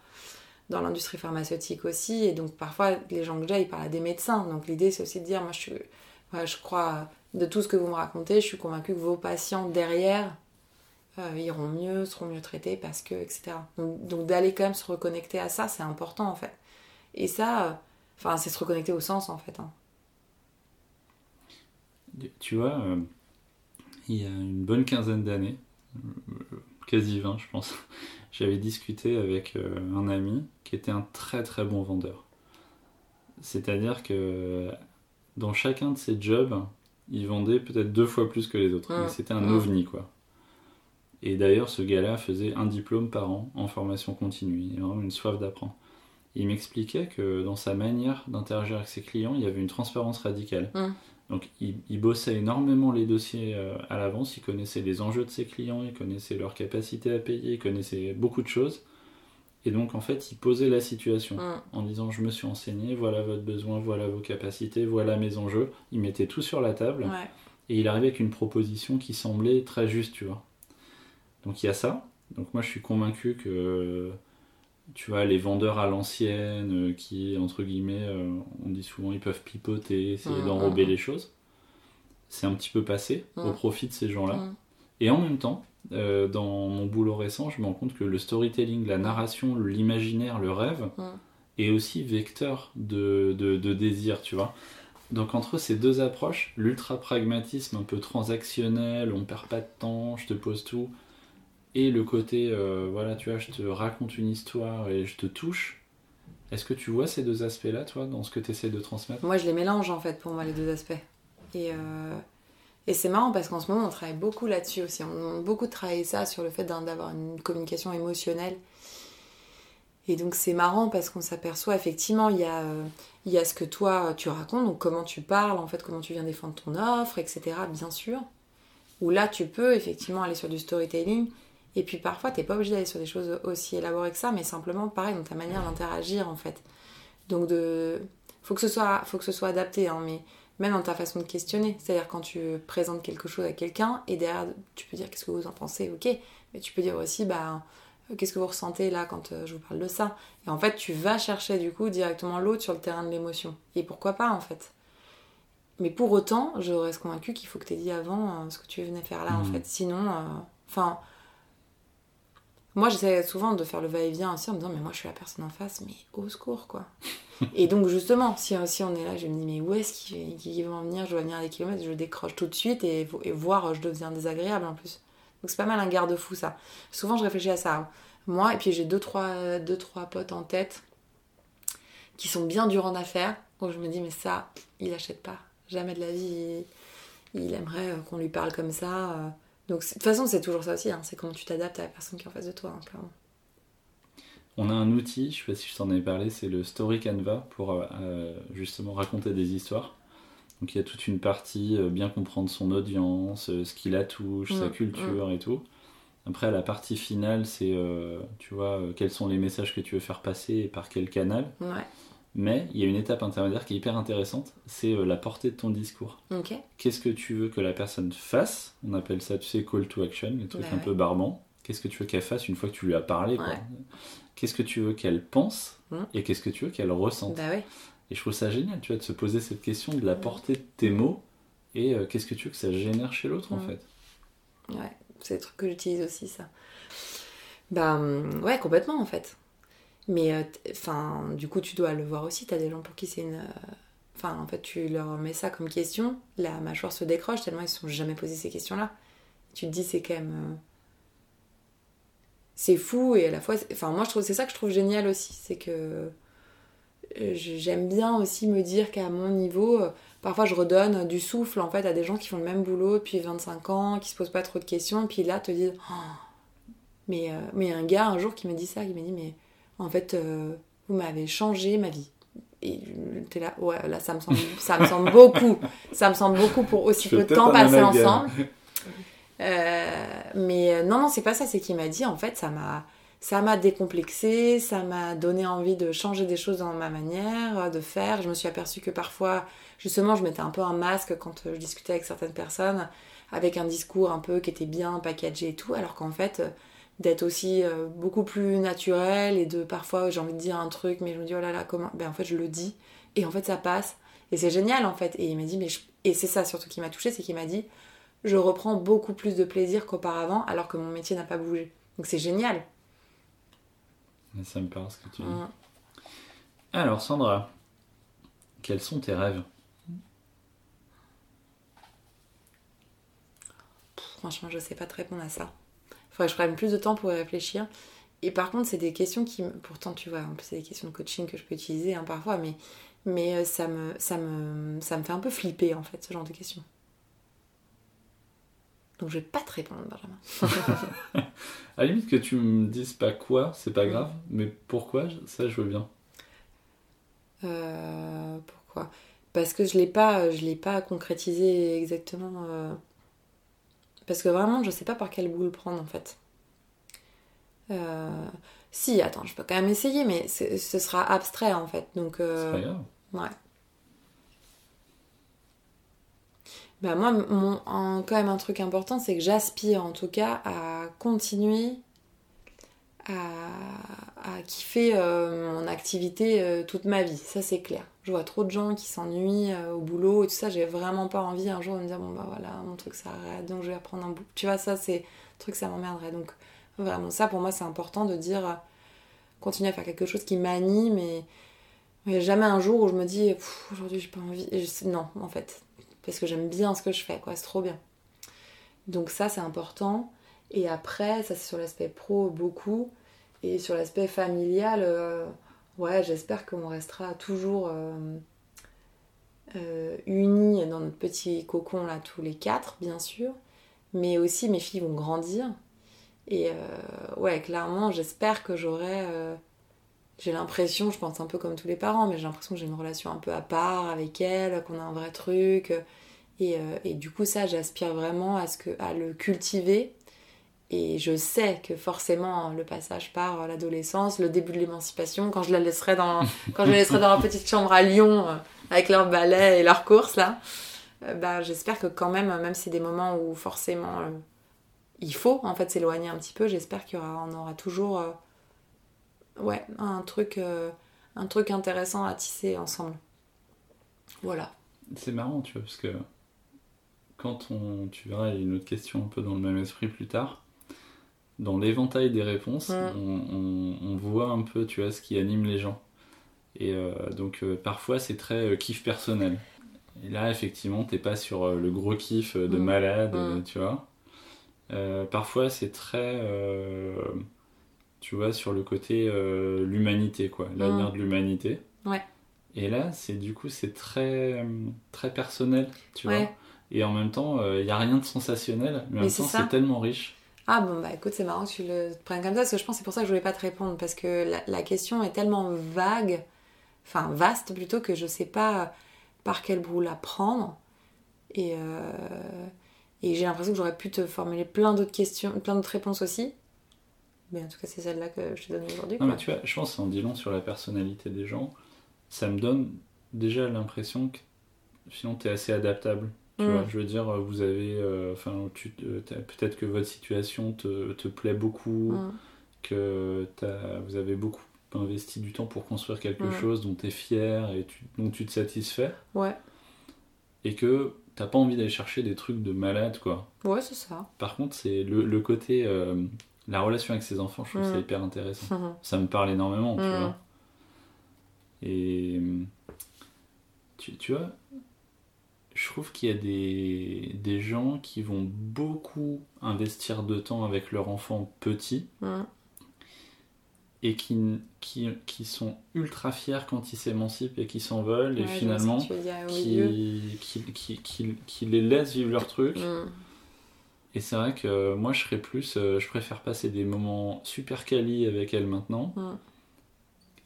S1: l'industrie pharmaceutique aussi. Et donc, parfois, les gens que j'ai, ils parlent à des médecins. Donc, l'idée, c'est aussi de dire, moi, je, je crois, de tout ce que vous me racontez, je suis convaincue que vos patients derrière euh, iront mieux, seront mieux traités parce que, etc. Donc, d'aller quand même se reconnecter à ça, c'est important, en fait. Et ça, euh, enfin, c'est se reconnecter au sens, en fait. hein.
S3: Tu vois, euh, il y a une bonne quinzaine d'années, euh, quasi 20 je pense, [LAUGHS] j'avais discuté avec euh, un ami qui était un très très bon vendeur. C'est-à-dire que dans chacun de ses jobs, il vendait peut-être deux fois plus que les autres. Mais c'était un
S1: Mm.
S3: ovni quoi. Et d'ailleurs, ce gars-là faisait un diplôme par an en formation continue. Il avait vraiment une soif d'apprendre. Il m'expliquait que dans sa manière d'interagir avec ses clients, il y avait une transparence radicale.
S1: Mm.
S3: Donc il, il bossait énormément les dossiers euh, à l'avance, il connaissait les enjeux de ses clients, il connaissait leur capacité à payer, il connaissait beaucoup de choses. Et donc en fait, il posait la situation
S1: Mm.
S3: en disant je me suis enseigné, voilà votre besoin, voilà vos capacités, voilà mes enjeux. Il mettait tout sur la table
S1: Ouais.
S3: et il arrivait avec une proposition qui semblait très juste, tu vois. Donc il y a ça. Donc moi je suis convaincu que tu vois les vendeurs à l'ancienne euh, qui entre guillemets euh, on dit souvent ils peuvent pipoter, essayer
S1: Mm,
S3: d'enrober
S1: mm,
S3: les choses. C'est un petit peu passé
S1: Mm.
S3: au profit de ces gens-là. Et en même temps, euh, dans mon boulot récent, je me rends compte que le storytelling, la narration, l'imaginaire, le rêve est aussi vecteur de, de, de désir, tu vois. Donc entre ces deux approches, l'ultra pragmatisme un peu transactionnel, on perd pas de temps, je te pose tout, et le côté, euh, voilà, tu vois, je te raconte une histoire et je te touche. Est-ce que tu vois ces deux aspects-là, toi, dans ce que tu essaies de transmettre?
S1: Moi, je les mélange en fait pour moi, les deux aspects. Et, euh, et c'est marrant parce qu'en ce moment, on travaille beaucoup là-dessus aussi. On a beaucoup travaillé ça sur le fait d'avoir une communication émotionnelle. Et donc, c'est marrant parce qu'on s'aperçoit effectivement, il y, a, il y a ce que toi tu racontes, donc comment tu parles, en fait, comment tu viens défendre ton offre, etc. Bien sûr. Où là, tu peux effectivement aller sur du storytelling. Et puis parfois, t'es pas obligé d'aller sur des choses aussi élaborées que ça, mais simplement pareil dans ta manière d'interagir en fait. Donc de, faut que ce soit, faut que ce soit adapté, hein, mais même dans ta façon de questionner. C'est-à-dire quand tu présentes quelque chose à quelqu'un et derrière tu peux dire qu'est-ce que vous en pensez, ok, mais tu peux dire aussi bah euh, qu'est-ce que vous ressentez là quand euh, je vous parle de ça? Et en fait, tu vas chercher du coup directement l'autre sur le terrain de l'émotion. Et pourquoi pas en fait? Mais pour autant, je reste convaincue qu'il faut que tu aies dit avant euh, ce que tu venais faire là en
S3: Mhm.
S1: fait. Sinon, euh, enfin. Moi, j'essaie souvent de faire le va-et-vient aussi en me disant, mais moi, je suis la personne en face, mais au secours, quoi. [LAUGHS] et donc, justement, si, si on est là, je me dis, mais où est-ce qu'ils vont en venir? Je dois venir à des kilomètres, je décroche tout de suite et, et voir, je deviens désagréable en plus. Donc, c'est pas mal un garde-fou, ça. Souvent, je réfléchis à ça. hein. Moi, et puis j'ai deux trois, deux, trois potes en tête qui sont bien durs en affaires, où je me dis, mais ça, il achète pas. Jamais de la vie, il, il aimerait euh, qu'on lui parle comme ça. Donc, de toute façon, c'est toujours ça aussi, hein, c'est comment tu t'adaptes à la personne qui est en face de toi, hein, clairement.
S3: On a un outil, je sais pas si je t'en avais parlé, c'est le Story Canva pour euh, euh, justement raconter des histoires. Donc il y a toute une partie euh, bien comprendre son audience, euh, ce qui la touche, sa
S1: Mm,
S3: culture et tout. Après la partie finale, c'est tu vois quels sont les messages que tu veux faire passer et par quel canal.
S1: Ouais.
S3: Mais il y a une étape intermédiaire qui est hyper intéressante, c'est euh, la portée de ton discours.
S1: Ok.
S3: Qu'est-ce que tu veux que la personne fasse? On appelle ça, tu sais, call to action, les trucs
S1: Bah
S3: un
S1: ouais.
S3: peu barbants. Qu'est-ce que tu veux qu'elle fasse une fois que tu lui as parlé
S1: Ouais.
S3: Qu'est-ce que tu veux qu'elle pense
S1: Mm.
S3: et qu'est-ce que tu veux qu'elle ressente?
S1: Bah ouais.
S3: Et je trouve ça génial, tu vois, de se poser cette question de la
S1: Mm.
S3: portée de tes mots et euh, qu'est-ce que tu veux que ça génère chez l'autre en
S1: Mm.
S3: fait?
S1: Ouais, c'est des trucs que j'utilise aussi, ça. Bah, hum, ouais, complètement, en fait. Mais, euh, enfin, du coup, tu dois le voir aussi. T'as des gens pour qui c'est une. euh, Enfin, en fait, tu leur mets ça comme question, la mâchoire se décroche tellement ils se sont jamais posé ces questions-là. Tu te dis, c'est quand même. euh, C'est fou et à la fois. Enfin, moi, je trouve c'est ça que je trouve génial aussi. C'est que. J'aime bien aussi me dire qu'à mon niveau, parfois je redonne du souffle en fait à des gens qui font le même boulot depuis 25 ans, qui se posent pas trop de questions, et puis là te disent Oh. mais mais un gars un jour qui me dit ça, qui m'a dit mais en fait euh, vous m'avez changé ma vie. Et t'es là ouais là ça me semble ça me semble beaucoup, ça me semble beaucoup pour aussi peu de temps passé ensemble. Euh, mais euh, non, non, c'est pas ça, c'est qu'il m'a dit, en fait, ça m'a, ça m'a décomplexé, ça m'a donné envie de changer des choses dans ma manière de faire. Je me suis aperçue que parfois, justement, je mettais un peu un masque quand je discutais avec certaines personnes, avec un discours un peu qui était bien packagé et tout, alors qu'en fait, d'être aussi euh, beaucoup plus naturel et de parfois, j'ai envie de dire un truc, mais je me dis, oh là là, comment Ben en fait, je le dis, et en fait, ça passe. Et c'est génial, en fait. Et il m'a dit, mais je- et c'est ça surtout qui m'a touchée, c'est qu'il m'a dit, je reprends beaucoup plus de plaisir qu'auparavant, alors que mon métier n'a pas bougé. Donc c'est génial.
S3: Mais Ça me parle ce que tu dis.
S1: Mm.
S3: Alors Sandra, quels sont tes rêves?
S1: Franchement, je sais pas te répondre à ça. Faudrait que je prenne plus de temps pour y réfléchir. Et par contre, c'est des questions qui, pourtant, tu vois, en plus, c'est des questions de coaching que je peux utiliser hein, parfois, mais, mais euh, ça, me, ça, me, ça me fait un peu flipper, en fait, ce genre de questions. Donc, je vais pas te répondre, Benjamin. [LAUGHS]
S3: À la limite que tu me dises pas quoi, c'est pas grave, mais pourquoi, ça je veux bien.
S1: Euh, pourquoi? Parce que je l'ai pas, je l'ai pas concrétisé exactement. euh, Parce que vraiment, je sais pas par quel bout le prendre en fait. Euh, Si, attends, je peux quand même essayer, mais ce sera abstrait en fait. Donc, euh,
S3: C'est pas grave.
S1: Ouais. Bah moi, mon, quand même un truc important, c'est que j'aspire en tout cas à continuer à, à kiffer euh, mon activité euh, toute ma vie. Ça, c'est clair. Je vois trop de gens qui s'ennuient euh, au boulot et tout ça. J'ai vraiment pas envie un jour de me dire, bon bah voilà, mon truc s'arrête, donc je vais reprendre un bout. Tu vois, ça, c'est un truc, ça m'emmerderait. Donc vraiment, ça pour moi, c'est important de dire, euh, continuer à faire quelque chose qui m'anime et il n'y a jamais un jour où je me dis aujourd'hui j'ai pas envie. Non, en fait. Parce que j'aime bien ce que je fais, quoi. C'est trop bien. Donc ça, c'est important. Et après, ça c'est sur l'aspect pro beaucoup. Et sur l'aspect familial, euh, ouais, j'espère qu'on restera toujours euh, euh, unis dans notre petit cocon là, tous les quatre, bien sûr. Mais aussi, mes filles vont grandir. Et euh, ouais, clairement, j'espère que j'aurai. j'ai l'impression, je pense un peu comme tous les parents, mais j'ai l'impression que j'ai une relation un peu à part avec elle, qu'on a un vrai truc. Et, et du coup, ça, j'aspire vraiment à, ce que, à le cultiver. Et je sais que forcément, le passage par l'adolescence, le début de l'émancipation, quand je la laisserai dans, [LAUGHS] quand je la laisserai dans leur petite chambre à Lyon, euh, avec leur ballet et leurs courses, là, euh, bah, j'espère que quand même, même si c'est des moments où forcément euh, il faut en fait s'éloigner un petit peu, j'espère qu'il y aura, on aura toujours euh, ouais, un truc, euh, un truc intéressant à tisser ensemble. Voilà.
S3: C'est marrant, tu vois, parce que quand on, tu verras, il y a une autre question un peu dans le même esprit plus tard. Dans l'éventail des réponses, on, on- on voit un peu, tu vois, ce qui anime les gens. Et euh, donc euh, parfois c'est très euh, kiff personnel. Et là effectivement t'es pas sur le gros kiff de malade, tu vois. Parfois c'est très, tu vois, sur le côté l'humanité quoi, l'avenir de l'humanité.
S1: Ouais.
S3: Et là c'est du coup c'est très très personnel, tu vois. Et en même temps il y a rien de sensationnel, mais en
S1: Mais
S3: même temps c'est tellement riche.
S1: Ah bon bah écoute c'est marrant que tu le prennes comme ça parce que je pense que c'est pour ça que je voulais pas te répondre parce que la, la question est tellement vague, enfin vaste plutôt que je sais pas par quel bout la prendre et, euh, et j'ai l'impression que j'aurais pu te formuler plein d'autres questions, plein d'autres réponses aussi. Mais en tout cas c'est celle-là que je te donne aujourd'hui.
S3: Non, mais tu vois, je pense en long sur la personnalité des gens. ça me donne déjà l'impression que sinon tu es assez adaptable. Tu
S1: Mm.
S3: vois, je veux dire, vous avez. euh, Enfin, t'as- peut-être que votre situation te, te plaît beaucoup,
S1: Mm.
S3: que t'as- vous avez beaucoup investi du temps pour construire quelque
S1: Mm.
S3: chose dont tu es fier et tu- dont tu te satisfais,
S1: Ouais,
S3: et que t'as pas envie d'aller chercher des trucs de malade, quoi.
S1: ouais, c'est ça.
S3: Par contre, c'est le, le côté. euh, la relation avec ses enfants, je trouve
S1: Mm.
S3: ça hyper intéressant. Ça me parle énormément, tu
S1: Mm.
S3: vois. Et. euh, Tu, tu vois, je trouve qu'il y a des, des gens qui vont beaucoup investir de temps avec leur enfant petit et qui, qui, qui sont ultra fiers quand ils s'émancipent et qui s'envolent et
S1: Ouais, je vois
S3: finalement qui, qui, qui, les laissent vivre leur truc.
S1: Mm.
S3: Et c'est vrai que moi je serais plus, euh, je préfère passer des moments super quali avec elle maintenant
S1: Mm.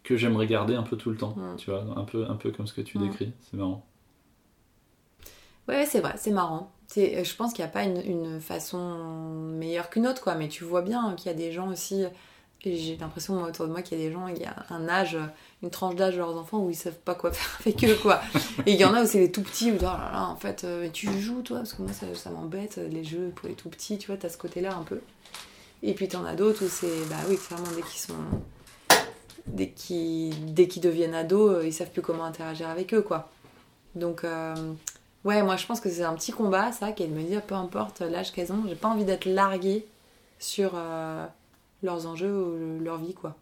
S3: que j'aimerais garder un peu tout le temps.
S1: Mm.
S3: Tu vois, un peu, un peu comme ce que tu décris. C'est marrant.
S1: Ouais, c'est vrai, c'est marrant. C'est- Je pense qu'il n'y a pas une, une façon meilleure qu'une autre, quoi. Mais tu vois bien qu'il y a des gens aussi. J'ai l'impression autour de moi qu'il y a des gens, il y a un âge, une tranche d'âge de leurs enfants où ils savent pas quoi [LAUGHS] faire avec eux, quoi. Et il y en a où c'est les tout petits où oh en fait, euh, tu joues toi, parce que moi ça, m'embête, les jeux pour les tout petits, tu vois, t'as ce côté-là un peu. Et puis t'en as d'autres où c'est, bah oui, clairement, dès qu'ils sont. Dès qu'ils, dès qu'ils deviennent ados, euh, ils savent plus comment interagir avec eux, quoi. Donc. euh, Ouais, moi je pense que c'est un petit combat, ça, qui est de me dire, peu importe l'âge qu'elles ont, j'ai pas envie d'être larguée sur euh, leurs enjeux ou le- leur vie, quoi.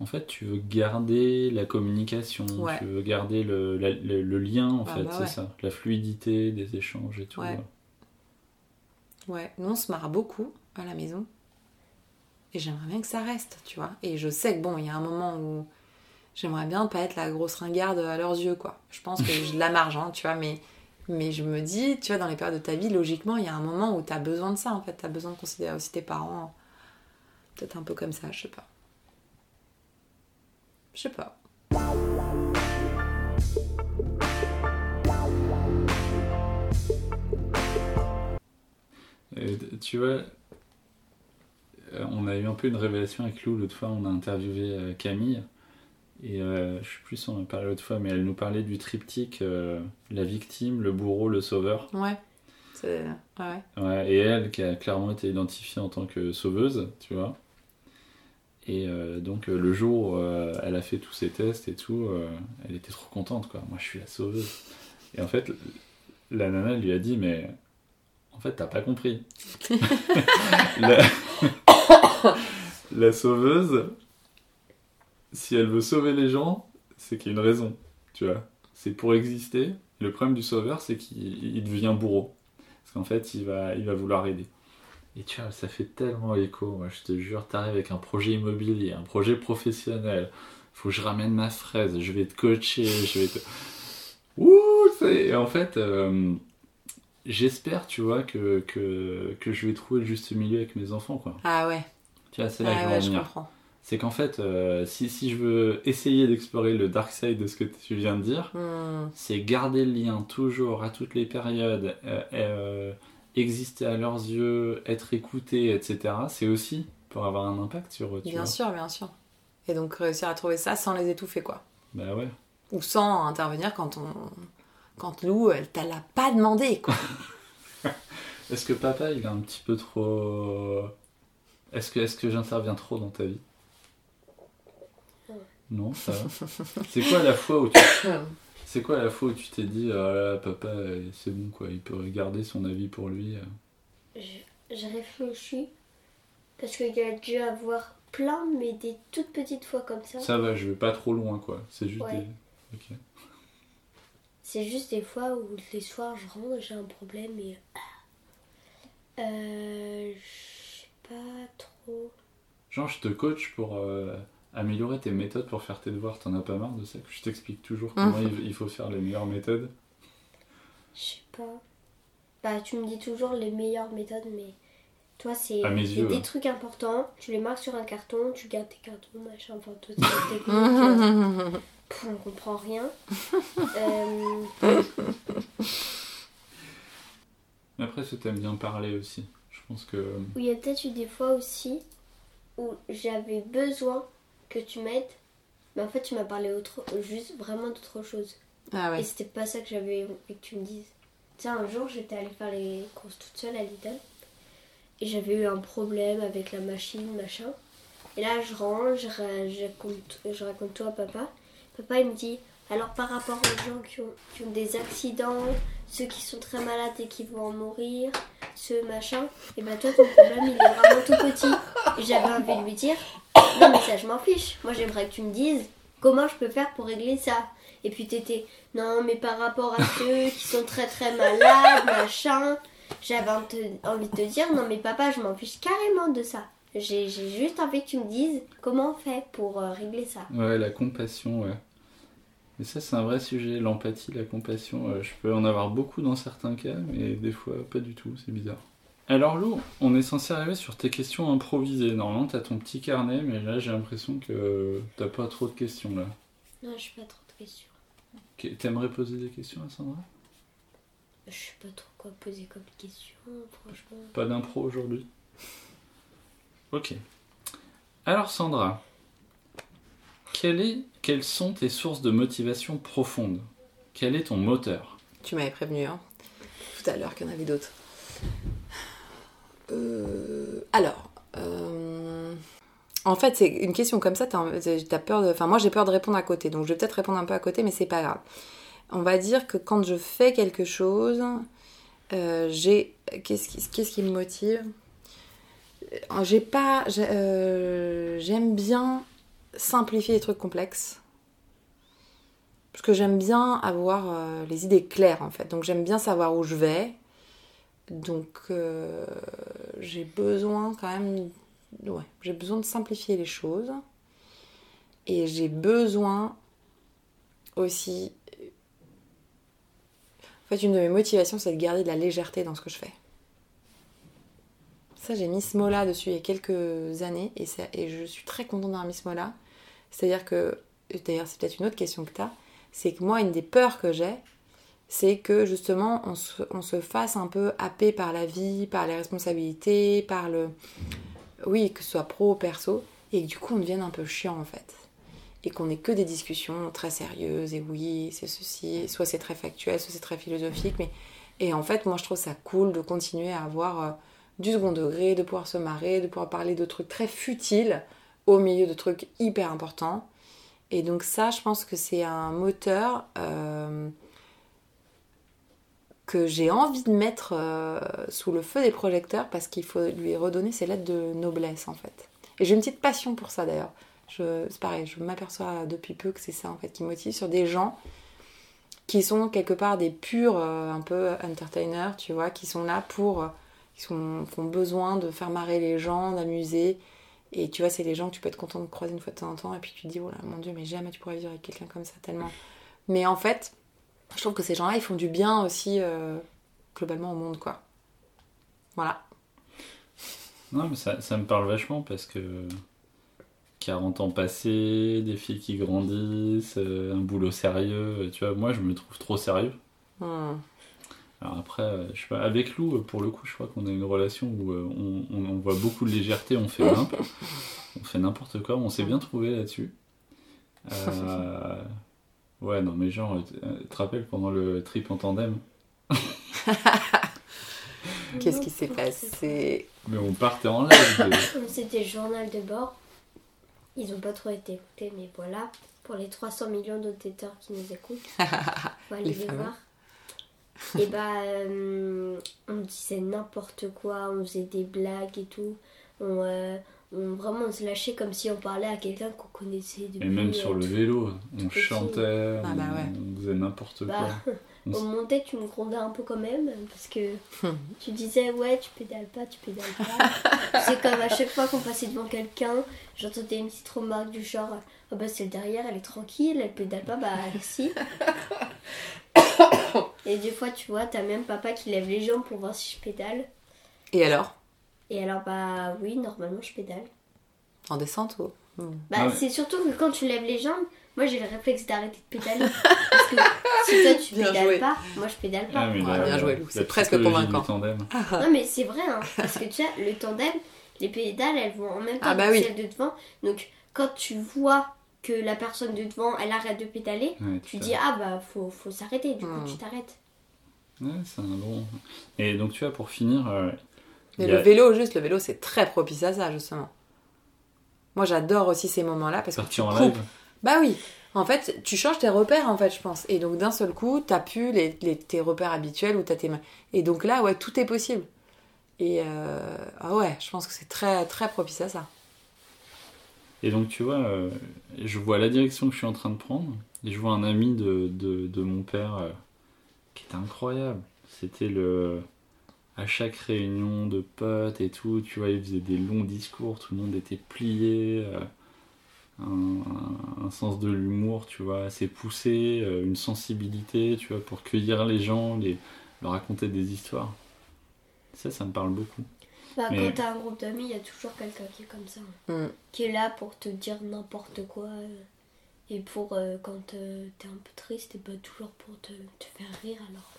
S3: En fait, tu veux garder la communication,
S1: Ouais.
S3: tu veux garder le, la- le, le lien, en
S1: Ah
S3: fait,
S1: bah
S3: c'est
S1: ouais.
S3: ça. La fluidité des échanges et tout.
S1: Ouais. Ouais, nous on se marre beaucoup à la maison. Et j'aimerais bien que ça reste, tu vois. Et je sais que bon, il y a un moment où j'aimerais bien pas être la grosse ringarde à leurs yeux, quoi. Je pense que de la marge, hein, tu vois, mais, mais je me dis, tu vois, dans les périodes de ta vie, logiquement, il y a un moment où t'as besoin de ça, en fait. T'as besoin de considérer aussi tes parents peut-être un peu comme ça, je sais pas. Je sais pas.
S3: Tu vois, euh, on a eu un peu une révélation avec Lou l'autre fois, on a interviewé euh, Camille, et euh, je sais plus si on en a parlé l'autre fois, mais elle nous parlait du triptyque euh, la victime, le bourreau, le sauveur.
S1: Ouais. C'est... Ouais.
S3: Ouais, et elle qui a clairement été identifiée en tant que sauveuse, tu vois. Et euh, donc euh, le jour où elle a fait tous ses tests et tout, elle était trop contente quoi. Moi je suis la sauveuse. Et en fait, la nana lui a dit mais en fait t'as pas compris. [LAUGHS] la... [COUGHS] la sauveuse, si elle veut sauver les gens, c'est qu'il y a une raison, tu vois. C'est pour exister. Le problème du sauveur, c'est qu'il il devient bourreau. Parce qu'en fait, il va, il va vouloir aider. Et tu vois, ça fait tellement écho. Moi, je te jure, t'arrives avec un projet immobilier, un projet professionnel. Faut que je ramène ma fraise, je vais te coacher, je vais te. [LAUGHS] Ouh, et en fait, euh, j'espère, tu vois, que, que, que je vais trouver le juste milieu avec mes enfants, quoi.
S1: Ah ouais.
S3: Tu vois, c'est là que
S1: Ah
S3: je veux
S1: ouais, je comprends.
S3: C'est qu'en fait, euh, si, si je veux essayer d'explorer le dark side de ce que tu viens de dire,
S1: Hmm.
S3: c'est garder le lien toujours à toutes les périodes, euh, euh, exister à leurs yeux, être écouté, etc. C'est aussi pour avoir un impact sur eux,
S1: Bien
S3: vois.
S1: sûr, bien sûr. Et donc réussir à trouver ça sans les étouffer, quoi.
S3: Bah ouais.
S1: Ou sans intervenir quand on. Quand Lou, elle t'a l'a pas demandé, quoi. [LAUGHS]
S3: Est-ce que papa, il est un petit peu trop... Est-ce que, est que j'interviens trop dans ta vie? Non, [LAUGHS] ça va. C'est quoi la fois où tu... [COUGHS] C'est quoi la fois où tu t'es dit, ah là, papa, euh, c'est bon, quoi, il peut garder son avis pour lui euh.
S4: Je, je réfléchis parce qu'il y a dû avoir plein, mais des toutes petites fois comme ça.
S3: Ça va, je vais pas trop loin, quoi. C'est juste
S4: Ouais.
S3: des... Ok.
S4: C'est juste des fois où les soirs je rentre, j'ai un problème et. Euh. Je sais pas trop.
S3: Genre, je te coach pour euh, améliorer tes méthodes pour faire tes devoirs. T'en as pas marre de ça que je t'explique toujours comment il, il faut faire les meilleures méthodes
S4: Je sais pas. Bah, tu me dis toujours les meilleures méthodes, mais toi, c'est
S3: yeux,
S4: des
S3: ouais.
S4: trucs importants. Tu les marques sur un carton, tu gardes tes cartons, machin. Enfin, toi, euh, [LAUGHS] pff, on comprend rien. [LAUGHS] Euh,
S3: Mais après, ça t'aimes bien parler aussi. Je pense que.
S4: où il y a peut-être eu des fois aussi où j'avais besoin que tu m'aides Mais en fait, tu m'as parlé autre... juste vraiment d'autre chose.
S1: Ah
S4: Et
S1: ouais.
S4: c'était pas ça que j'avais envie que tu me dises. Tu sais, un jour, j'étais allée faire les courses toute seule à Lidl. Et j'avais eu un problème avec la machine, machin. Et là, je range, je, ra- je raconte, je raconte tout à papa. Papa, il me dit alors, par rapport aux gens qui ont, qui ont des accidents, ceux qui sont très malades et qui vont en mourir, ceux machin, et ben toi, ton problème, il est vraiment tout petit. Et j'avais envie de lui dire non, mais ça, je m'en fiche. Moi, j'aimerais que tu me dises comment je peux faire pour régler ça. Et puis t'étais, non, mais par rapport à ceux qui sont très très malades, machin, j'avais envie de te- dire, non, mais papa, je m'en fiche carrément de ça. J'ai j'ai juste envie que tu me dises comment on fait pour euh, régler ça.
S3: Ouais, la compassion, ouais. Et ça, c'est un vrai sujet. L'empathie, la compassion, euh, je peux en avoir beaucoup dans certains cas, mais des fois, pas du tout. C'est bizarre. Alors, Lou, on est censé arriver sur tes questions improvisées. Normalement, t'as ton petit carnet, mais là, j'ai l'impression que t'as pas trop de questions, là.
S4: Non, je pas trop de questions.
S3: T'aimerais poser des questions à Sandra?
S4: Je sais pas trop quoi poser comme question, franchement.
S3: Pas d'impro aujourd'hui? Ok. Alors, Sandra, quelles sont tes sources de motivation profonde Quel est ton moteur?
S1: Tu m'avais prévenu, hein, tout à l'heure qu'il y en avait d'autres. Euh, alors, euh, en fait, c'est une question comme ça, t'as peur de. Enfin, moi j'ai peur de répondre à côté, donc je vais peut-être répondre un peu à côté, mais c'est pas grave. On va dire que quand je fais quelque chose, euh, j'ai. Qu'est-ce qui, me motive? J'ai pas. j'ai- J'aime bien simplifier les trucs complexes. Parce que j'aime bien avoir euh, les idées claires en fait. Donc j'aime bien savoir où je vais. Donc euh, j'ai besoin quand même. Ouais, j'ai besoin de simplifier les choses. Et j'ai besoin aussi. En fait, une de mes motivations, c'est de garder de la légèreté dans ce que je fais. Ça, j'ai mis ce dessus il y a quelques années et, je suis très contente d'avoir mis ce. C'est-à-dire que, d'ailleurs, c'est peut-être une autre question que tu as, c'est que moi, une des peurs que j'ai, c'est que justement, on se, on se fasse un peu happer par la vie, par les responsabilités, par le. Oui, que ce soit pro ou perso, et que du coup, on devienne un peu chiant en fait. Et qu'on ait que des discussions très sérieuses, et oui, c'est ceci, soit c'est très factuel, soit c'est très philosophique, mais. Et en fait, moi, je trouve ça cool de continuer à avoir euh, du second degré, de pouvoir se marrer, de pouvoir parler de trucs très futiles au milieu de trucs hyper importants. Et donc ça, je pense que c'est un moteur euh, que j'ai envie de mettre euh, sous le feu des projecteurs parce qu'il faut lui redonner ses lettres de noblesse en fait. Et j'ai une petite passion pour ça d'ailleurs. C'est pareil, je m'aperçois depuis peu que c'est ça en fait qui motive sur des gens qui sont quelque part des purs euh, un peu entertainers, tu vois, qui sont là pour... qui sont, qui ont besoin de faire marrer les gens, d'amuser. Et tu vois, c'est les gens que tu peux être content de croiser une fois de temps en temps. Et puis tu te dis, oh là, mon Dieu, mais jamais tu pourrais vivre avec quelqu'un comme ça, tellement. Mais en fait, je trouve que ces gens-là, ils font du bien aussi, euh, globalement, au monde, quoi. Voilà.
S3: Non, mais ça, ça me parle vachement parce que 40 ans passés, des filles qui grandissent, euh, un boulot sérieux, tu vois, moi je me trouve trop sérieux.
S1: Hmm.
S3: Alors après, euh, je sais pas, avec Lou, euh, pour le coup, je crois qu'on a une relation où euh, on, on- on voit beaucoup de légèreté, on fait n'importe, [LAUGHS] on fait n'importe quoi, on s'est bien trouvé là-dessus. Euh, ouais, non, mais genre, tu te rappelles pendant le trip en tandem? [LAUGHS]
S1: Qu'est-ce qui s'est passé?
S3: Mais on partait en live. de-
S4: C'était [COUGHS] journal de bord. Ils ont pas trop été écoutés, mais voilà. Pour les 300 millions d'auditeurs qui nous écoutent, [LAUGHS] on va aller
S1: Les
S4: voir. Et bah, euh, on disait n'importe quoi, on faisait des blagues et tout. On, euh, on- vraiment, on se lâchait comme si on parlait à quelqu'un qu'on connaissait depuis.
S3: Et même sur
S4: euh,
S3: le vélo, on chantait,
S1: Ah bah
S3: on,
S1: ouais.
S3: on faisait n'importe
S4: Bah,
S3: quoi. On
S4: montait, tu me grondais un peu quand même, parce que
S1: Hmm.
S4: tu disais, ouais, tu pédales pas, tu pédales pas. C'est comme à chaque fois qu'on passait devant quelqu'un, j'entendais une petite remarque du genre, ah bah celle derrière, elle est tranquille, elle pédale pas, bah si. Et des fois, tu vois, t'as même papa qui lève les jambes pour voir si je pédale.
S1: Et alors?
S4: Et alors, bah oui, normalement, je pédale.
S1: En descente ou? Hmm.
S4: Bah,
S3: Ah ouais.
S4: c'est surtout que quand tu lèves les jambes, moi j'ai le réflexe d'arrêter de pédaler. Parce que si toi tu
S1: Bien
S4: pédales
S1: joué.
S4: pas, moi je pédale pas.
S3: Ah, mais
S1: Ouais, bien joué, Lou, c'est presque convaincant.
S3: tandem.
S4: Non mais c'est vrai, hein, parce que tu sais, le tandem, les pédales elles vont en même temps
S1: Ah bah
S4: que
S1: oui.
S4: celles de devant. Donc quand tu vois que la personne de devant, elle arrête de pédaler,
S3: Ouais,
S4: tu dis ah bah faut, faut s'arrêter, du coup tu t'arrêtes.
S3: Ouais, c'est un bon. Et donc, tu vois, pour finir. euh,
S1: Mais
S3: a-
S1: le vélo, juste, le vélo, c'est très propice à ça, justement. Moi, j'adore aussi ces moments-là parce que tu
S3: Partir en live.
S1: Bah oui. En fait, tu changes tes repères, en fait, je pense. Et donc, d'un seul coup, t'as plus les, les- tes repères habituels où t'as tes mains. Et donc là, ouais, tout est possible. Et euh, ah ouais, je pense que c'est très, très propice à ça.
S3: Et donc, tu vois, euh, je vois la direction que je suis en train de prendre. Et je vois un ami de, mon père euh, qui était incroyable. C'était le. À chaque réunion de potes et tout, tu vois, il faisait des longs discours, tout le monde était plié. euh, un, sens de l'humour, tu vois, assez poussé, une sensibilité, tu vois, pour cueillir les gens, les, leur raconter des histoires. Ça, ça me parle beaucoup.
S4: Bah,
S3: Mais-
S4: Quand t'as un groupe d'amis, il y a toujours quelqu'un qui est comme ça. hein.
S1: Mm.
S4: Qui est là pour te dire n'importe quoi. euh, Et pour euh, quand euh, t'es un peu triste, et bah toujours pour te, te faire rire alors.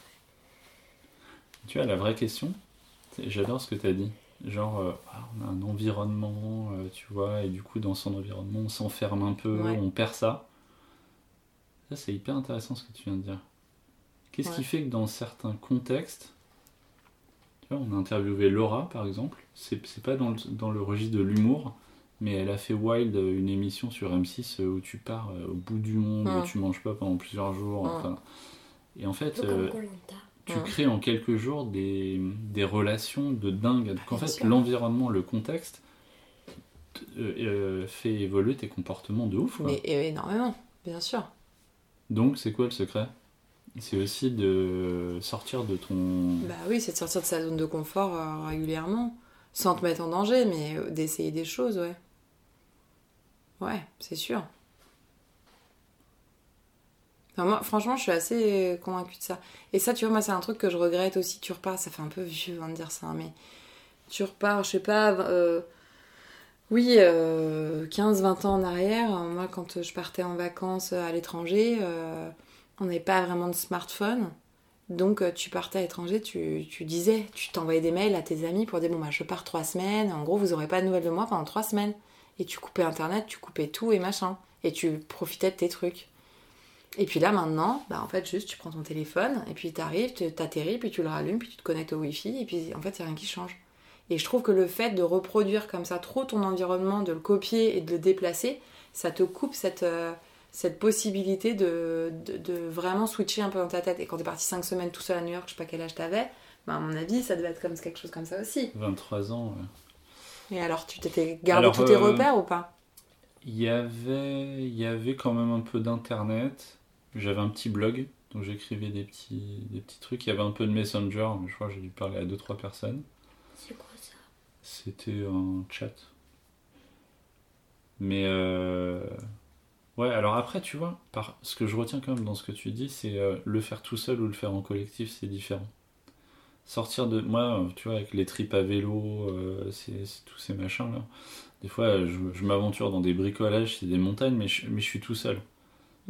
S3: Tu vois, la vraie question, j'adore ce que tu as dit. Genre, euh, ah, on a un environnement, euh, tu vois, et du coup, dans son environnement, on s'enferme un peu,
S1: Ouais.
S3: on perd ça. Ça, c'est hyper intéressant ce que tu viens de dire. Qu'est-ce qui fait que dans certains contextes, on a interviewé Laura, par exemple, c'est pas dans le, dans le registre de l'humour, mais elle a fait Wild, euh, une émission sur M6 euh, où tu pars euh, au bout du monde, où
S1: Mm.
S3: tu manges pas pendant plusieurs jours. Enfin, et en fait, euh, tu
S1: Mm.
S3: crées en quelques jours des, des relations de dingue. Donc en fait, l'environnement, le contexte euh, fait évoluer tes comportements de ouf. quoi.
S1: Mais énormément, bien sûr.
S3: Donc c'est quoi le secret? C'est aussi de sortir de ton...
S1: Bah oui, c'est de sortir de sa zone de confort euh, régulièrement, sans te mettre en danger, mais euh, d'essayer des choses, ouais. Ouais, c'est sûr. Moi, franchement, je suis assez convaincue de ça. Et ça, tu vois, moi, c'est un truc que je regrette aussi. Tu repars, ça fait un peu vieux hein, de dire ça, mais tu repars, je sais pas, euh, oui, 15-20 ans en arrière. Moi, quand je partais en vacances à l'étranger, euh, on n'avait pas vraiment de smartphone. Donc euh, tu partais à l'étranger, tu, disais, tu t'envoyais des mails à tes amis pour dire bon bah je pars trois semaines, en gros vous aurez pas de nouvelles de moi pendant trois semaines. Et tu coupais internet, tu coupais tout et machin. Et tu profitais de tes trucs. Et puis là maintenant, bah en fait juste tu prends ton téléphone et puis t'arrives, t'atterris, puis tu le rallumes, puis tu te connectes au wifi et puis en fait c'est rien qui change. Et je trouve que le fait de reproduire comme ça trop ton environnement, de le copier et de le déplacer, ça te coupe cette, euh, cette possibilité de, de, de vraiment switcher un peu dans ta tête. Et quand t'es parti 5 semaines tout seul à New York, je sais pas quel âge t'avais, bah à mon avis ça devait être comme quelque chose comme ça aussi.
S3: 23 ans. ouais.
S1: Et alors tu t'étais gardé
S3: Alors,
S1: tous tes
S3: euh,
S1: repères ou pas?
S3: Il y avait, il y avait quand même un peu d'internet. J'avais un petit blog, donc j'écrivais des petits, des petits trucs. Il y avait un peu de Messenger, mais je crois que j'ai dû parler à 2-3 personnes.
S4: C'est quoi ça?
S3: C'était un chat. Mais euh, ouais, alors après, tu vois, par... ce que je retiens quand même dans ce que tu dis, c'est euh, le faire tout seul ou le faire en collectif, c'est différent. Sortir de. Moi, euh, tu vois, avec les tripes à vélo, euh, c'est c'est tous ces machins-là. Des fois, je, je m'aventure dans des bricolages, c'est des montagnes, mais je, mais je suis tout seul.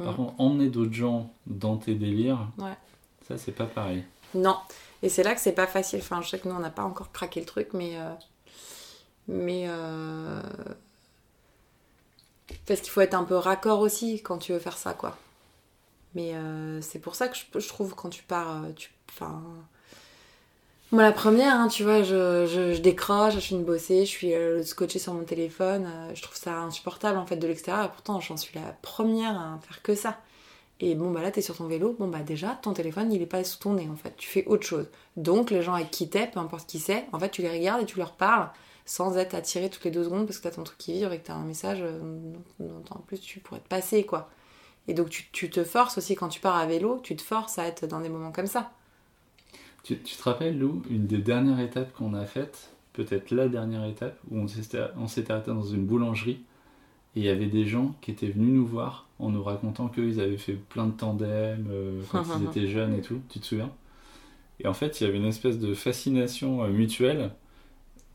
S3: Par
S1: Mhm.
S3: contre, emmener d'autres gens dans tes délires,
S1: Ouais.
S3: ça, c'est pas pareil.
S1: Non. Et c'est là que c'est pas facile. Enfin, je sais que nous, on n'a pas encore craqué le truc, mais. euh, Mais. euh, Parce qu'il faut être un peu raccord aussi quand tu veux faire ça, quoi. Mais euh, c'est pour ça que je, trouve quand tu pars. euh, Tu... Enfin. Moi, la première, hein, tu vois, je, décroche, je suis une bossée, je suis euh, scotchée sur mon téléphone. je trouve ça insupportable en fait de l'extérieur. Et pourtant, j'en suis la première à faire que ça. Et bon, bah là, t'es sur ton vélo. Bon, bah déjà, ton téléphone, il est pas sous ton nez, en fait. Tu fais autre chose. Donc, les gens avec qui t'es, peu importe qui c'est, en fait, tu les regardes et tu leur parles sans être attiré toutes les deux secondes parce que t'as ton truc qui vibre et que t'as un message euh, dont, en plus tu pourrais te passer, quoi. Et donc, tu, tu te forces aussi, quand tu pars à vélo, tu te forces à être dans des moments comme ça.
S3: Tu, tu te rappelles, Lou, une des dernières étapes qu'on a faites, peut-être la dernière étape, où on s'était arrêté dans une boulangerie et il y avait des gens qui étaient venus nous voir en nous racontant qu'ils avaient fait plein de tandems euh, quand [LAUGHS] ils étaient jeunes et tout, tu te souviens? Et en fait, il y avait une espèce de fascination euh, mutuelle.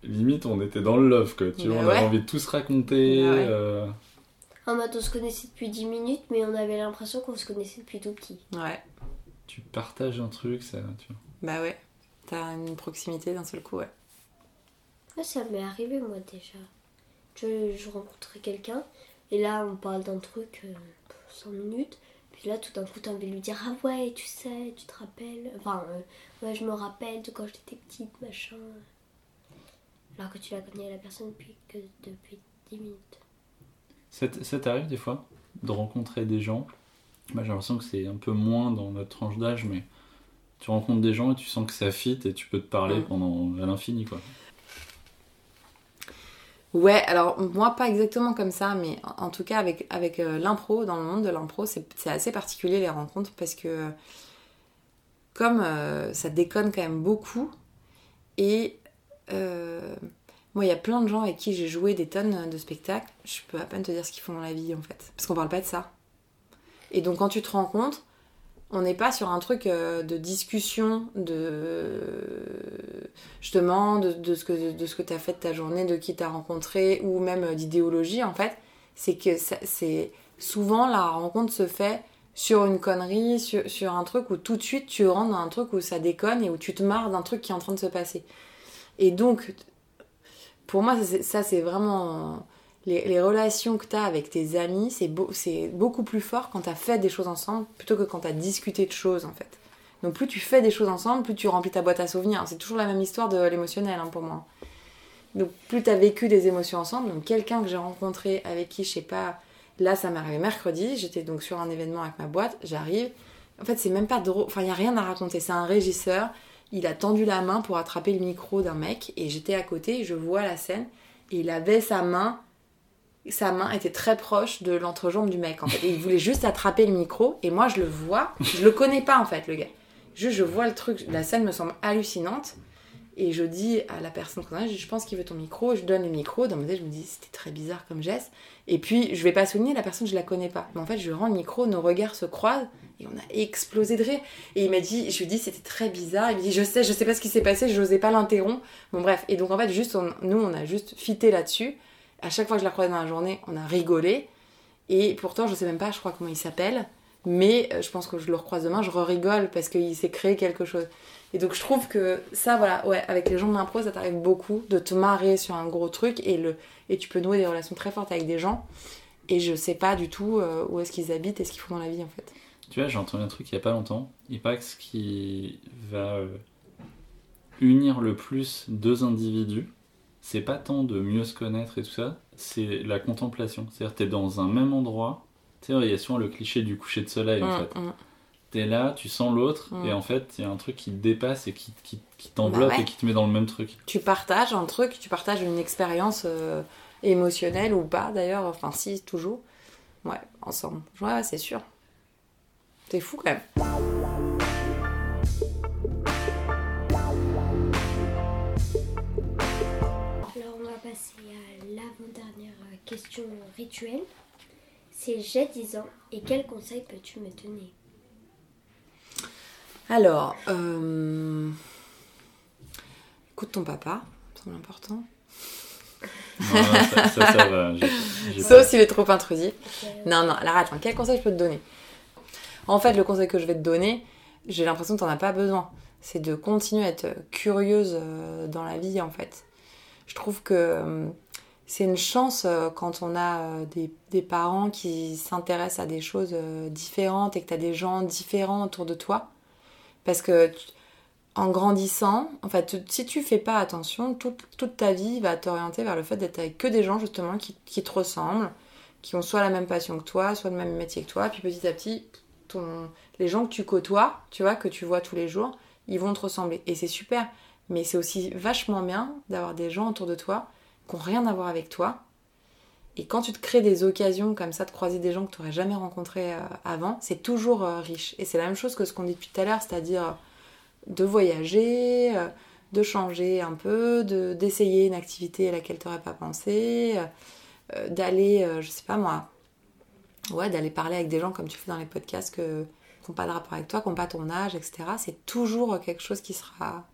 S3: Limite, on était dans le love, quoi. Tu
S1: Bah
S3: vois, on
S1: ouais.
S3: avait envie de tout se raconter.
S1: Bah ouais.
S3: euh,
S4: En mode on se connaissait depuis 10 minutes, mais on avait l'impression qu'on se connaissait depuis tout petit.
S1: Ouais.
S3: tu partages un truc, ça, tu vois.
S1: Bah ouais. T'as une proximité d'un seul coup, ouais.
S4: Ouais, ça m'est arrivé moi déjà. Je, je rencontrais quelqu'un, Et là, on parle d'un truc, euh, 5 minutes. Puis là, tout d'un coup, t'as envie de lui dire Ah ouais, tu sais, tu te rappelles. Enfin, euh, ouais, je me rappelle de quand j'étais petite, machin. Alors que tu la connais, la personne, depuis, que depuis 10 minutes.
S3: Ça t'arrive des fois de rencontrer des gens? Moi j'ai l'impression que c'est un peu moins dans notre tranche d'âge, mais tu rencontres des gens et tu sens que ça fit et tu peux te parler pendant à l'infini quoi.
S1: Ouais, alors moi pas exactement comme ça, mais en tout cas avec, euh, l'impro, dans le monde de l'impro, c'est assez particulier les rencontres parce que comme euh, ça déconne quand même beaucoup, et euh, moi il y a plein de gens avec qui j'ai joué des tonnes de spectacles, je peux à peine te dire ce qu'ils font dans la vie en fait, parce qu'on parle pas de ça. Et donc quand tu te rencontres, on n'est pas sur un truc euh, de discussion, de justement de, de ce que de ce que t'as fait de ta journée, de qui t'as rencontré, ou même euh, d'idéologie en fait. C'est que c'est souvent la rencontre se fait sur une connerie, sur, sur un truc où tout de suite tu rentres dans un truc où ça déconne et où tu te marres d'un truc qui est en train de se passer. Et donc, pour moi, ça c'est vraiment les, relations que tu as avec tes amis, c'est beau, beaucoup plus fort quand tu as fait des choses ensemble plutôt que quand tu as discuté de choses en fait. Donc plus tu fais des choses ensemble, plus tu remplis ta boîte à souvenirs. C'est toujours la même histoire de l'émotionnel hein, pour moi. Donc plus tu as vécu des émotions ensemble, donc quelqu'un que j'ai rencontré avec qui, je sais pas, là ça m'est arrivé mercredi, j'étais donc sur un événement avec ma boîte, j'arrive, en fait c'est même pas drôle, enfin il n'y a rien à raconter, c'est un régisseur, il a tendu la main pour attraper le micro d'un mec et j'étais à côté, je vois la scène et il avait sa main sa main était très proche de l'entrejambe du mec en fait. Et il voulait juste attraper le micro et moi je le vois, je le connais pas en fait le gars. Juste je vois le truc, la scène me semble hallucinante. Et je dis à la personne concernée, je pense qu'il veut ton micro, je donne le micro, dans ma tête je me dis c'était très bizarre comme geste. Et puis je vais pas souligner la personne je la connais pas. Mais en fait je rends le micro, nos regards se croisent et on a explosé de rire. Et il m'a dit, je lui dis c'était très bizarre, il me dit je sais, je sais pas ce qui s'est passé, je n'osais pas l'interrompre. Bon bref, et donc en fait juste on- nous on a juste fité là-dessus à chaque fois que je la croisais dans la journée, on a rigolé. Et pourtant, je sais même pas, je crois comment il s'appelle. Mais euh, je pense que je le recroise demain, je rigole parce qu'il s'est créé quelque chose. Et donc je trouve que ça, voilà, ouais, avec les gens de l'impro, ça t'arrive beaucoup de te marrer sur un gros truc et, le, et tu peux nouer des relations très fortes avec des gens. Et je sais pas du tout euh, où est-ce qu'ils habitent et ce qu'ils font dans la vie en fait.
S3: Tu vois, j'ai entendu un truc il y a pas longtemps. Il paraît que ce qui va euh, unir le plus deux individus, c'est pas tant de mieux se connaître et tout ça, c'est la contemplation. C'est-à-dire t'es dans un même endroit. Tu sais, il y a souvent le cliché du coucher de soleil en
S1: Mm,
S3: fait.
S1: mm.
S3: T'es là, tu sens l'autre,
S1: Mm.
S3: et en fait, il y a un truc qui te dépasse et qui, qui, qui t'enveloppe
S1: Bah ouais.
S3: et qui te met dans le même truc.
S1: Tu partages un truc, tu partages une expérience euh, émotionnelle ou pas d'ailleurs, enfin si, toujours. Ouais, ensemble. Ouais, c'est sûr. C'est fou quand même.
S4: À l'avant-dernière euh, question rituelle. C'est j'ai 10 ans et quel conseil peux-tu me donner?
S1: Alors, euh... écoute ton papa, c'est important.
S3: Non, ça, ça, ça va.
S1: Sauf s'il est trop intrusif. Non, non, alors attends, quel conseil je peux te donner? En fait, le conseil que je vais te donner, j'ai l'impression que tu n'en as pas besoin. C'est de continuer à être curieuse euh, dans la vie, en fait. Je trouve que euh, c'est une chance euh, quand on a euh, des, parents qui s'intéressent à des choses euh, différentes et que tu as des gens différents autour de toi. Parce que en grandissant, en fait, si tu fais pas attention, toute, ta vie va t'orienter vers le fait d'être avec que des gens, justement, qui, te ressemblent qui ont soit la même passion que toi, soit le même métier que toi, puis petit à petit, les gens que tu côtoies, tu vois, que tu vois tous les jours, ils vont te ressembler. Et c'est super. Mais c'est aussi vachement bien d'avoir des gens autour de toi qui n'ont rien à voir avec toi. Et quand tu te crées des occasions comme ça de croiser des gens que tu n'aurais jamais rencontrés euh, avant, c'est toujours euh, riche. Et c'est la même chose que ce qu'on dit depuis tout à l'heure, c'est-à-dire euh, de voyager, de changer un peu, de- d'essayer une activité à laquelle tu n'aurais pas pensé. d'aller, je sais pas moi, ouais, d'aller parler avec des gens comme tu fais dans les podcasts qui n'ont pas de rapport avec toi, qui n'ont pas ton âge, etc. C'est toujours quelque chose qui sera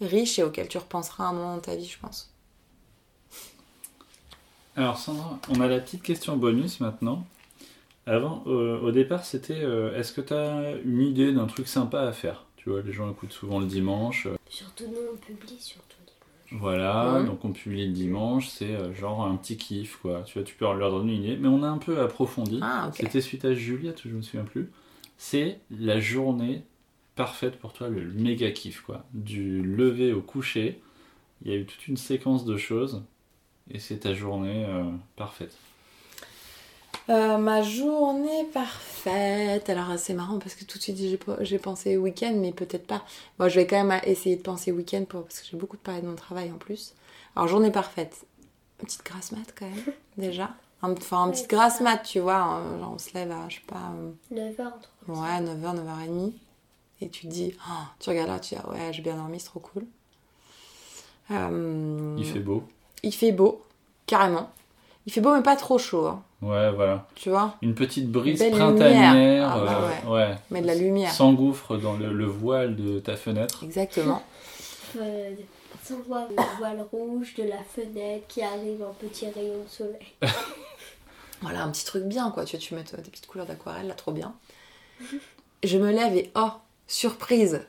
S1: riche et auquel tu repenseras un moment dans ta vie, je pense.
S3: Alors Sandra, on a la petite question bonus maintenant. Avant, euh, au départ, c'était euh, est-ce que tu as une idée d'un truc sympa à faire? Tu vois, les gens écoutent souvent le dimanche. euh,
S4: Surtout nous, on publie surtout dimanche.
S3: Voilà, donc on publie le dimanche, c'est euh, genre un petit kiff, quoi. Tu vois, tu peux leur donner une idée, mais on a un peu approfondi.
S1: Ah, ok.
S3: C'était suite à Juliette, je me souviens plus. C'est la journée parfaite pour toi, le méga kiff, quoi. Du lever au coucher, il y a eu toute une séquence de choses, et c'est ta journée euh, parfaite.
S1: Euh, ma journée parfaite. Alors c'est marrant parce que tout de suite j'ai pensé week-end, mais peut-être pas. Moi je vais quand même essayer de penser week-end pour... parce que j'ai beaucoup de parler de mon travail en plus. Alors journée parfaite. Une petite grasse mat quand même, [LAUGHS] déjà. Enfin, une petite grasse mat, tu vois. euh, Genre on se lève à, je sais pas, euh,
S4: 9h,
S1: ouais, 9h, 9h30. Et tu te dis, oh, tu regardes là, tu dis, ah ouais, j'ai bien dormi, c'est trop cool. Euh,
S3: Il fait beau.
S1: Il fait beau, carrément. Il fait beau, mais pas trop chaud, hein,
S3: Ouais, voilà.
S1: tu vois?
S3: Une petite brise
S1: Belle
S3: printanière,
S1: lumière. Ah bah
S3: euh, ouais.
S1: Mais de la lumière.
S3: s'engouffre dans le, le voile de ta fenêtre.
S1: Exactement. [LAUGHS]
S4: Euh, sans voir le voile rouge de la fenêtre qui arrive en petit rayon de soleil. [LAUGHS]
S1: Voilà, un petit truc bien, quoi. Tu vois, tu mets des petites couleurs d'aquarelle, là, trop bien. [LAUGHS] Je me lève et, oh, surprise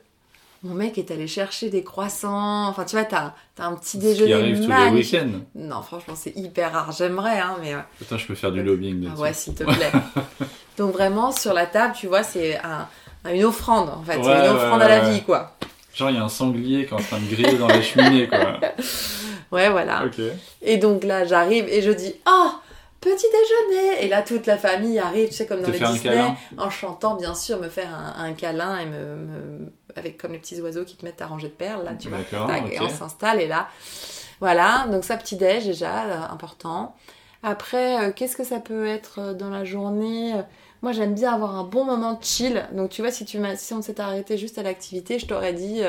S1: Mon mec est allé chercher des croissants. Enfin, tu vois, t'as as un petit
S3: Ce qui
S1: déjeuner
S3: arrive tous les week-ends.
S1: Non, franchement, c'est hyper rare. J'aimerais, hein, mais...
S3: Attends, je peux faire du lobbying
S1: Ah ouais, s'il te plaît. [LAUGHS] Donc vraiment, sur la table, tu vois, c'est un- une offrande, en fait. c'est
S3: Ouais,
S1: une
S3: ouais,
S1: offrande à la vie, quoi.
S3: Genre, il y a un sanglier qui est en train de griller dans la cheminée, quoi. [LAUGHS]
S1: Ouais, voilà.
S3: Ok.
S1: Et donc là, j'arrive et je dis Oh, petit déjeuner Et là, toute la famille arrive, tu sais, comme dans
S3: Te
S1: les Disney, en chantant, bien sûr, me faire un, un câlin et me, me- avec comme les petits oiseaux qui te mettent à ranger de perles, là, tu vois. Tac. Et on s'installe et là, voilà. Donc ça, petit déj déjà, euh, important. Après, euh, qu'est-ce que ça peut être euh, dans la journée? Moi, j'aime bien avoir un bon moment de chill. Donc, tu vois, si, tu m'as- si on s'était arrêté juste à l'activité, je t'aurais dit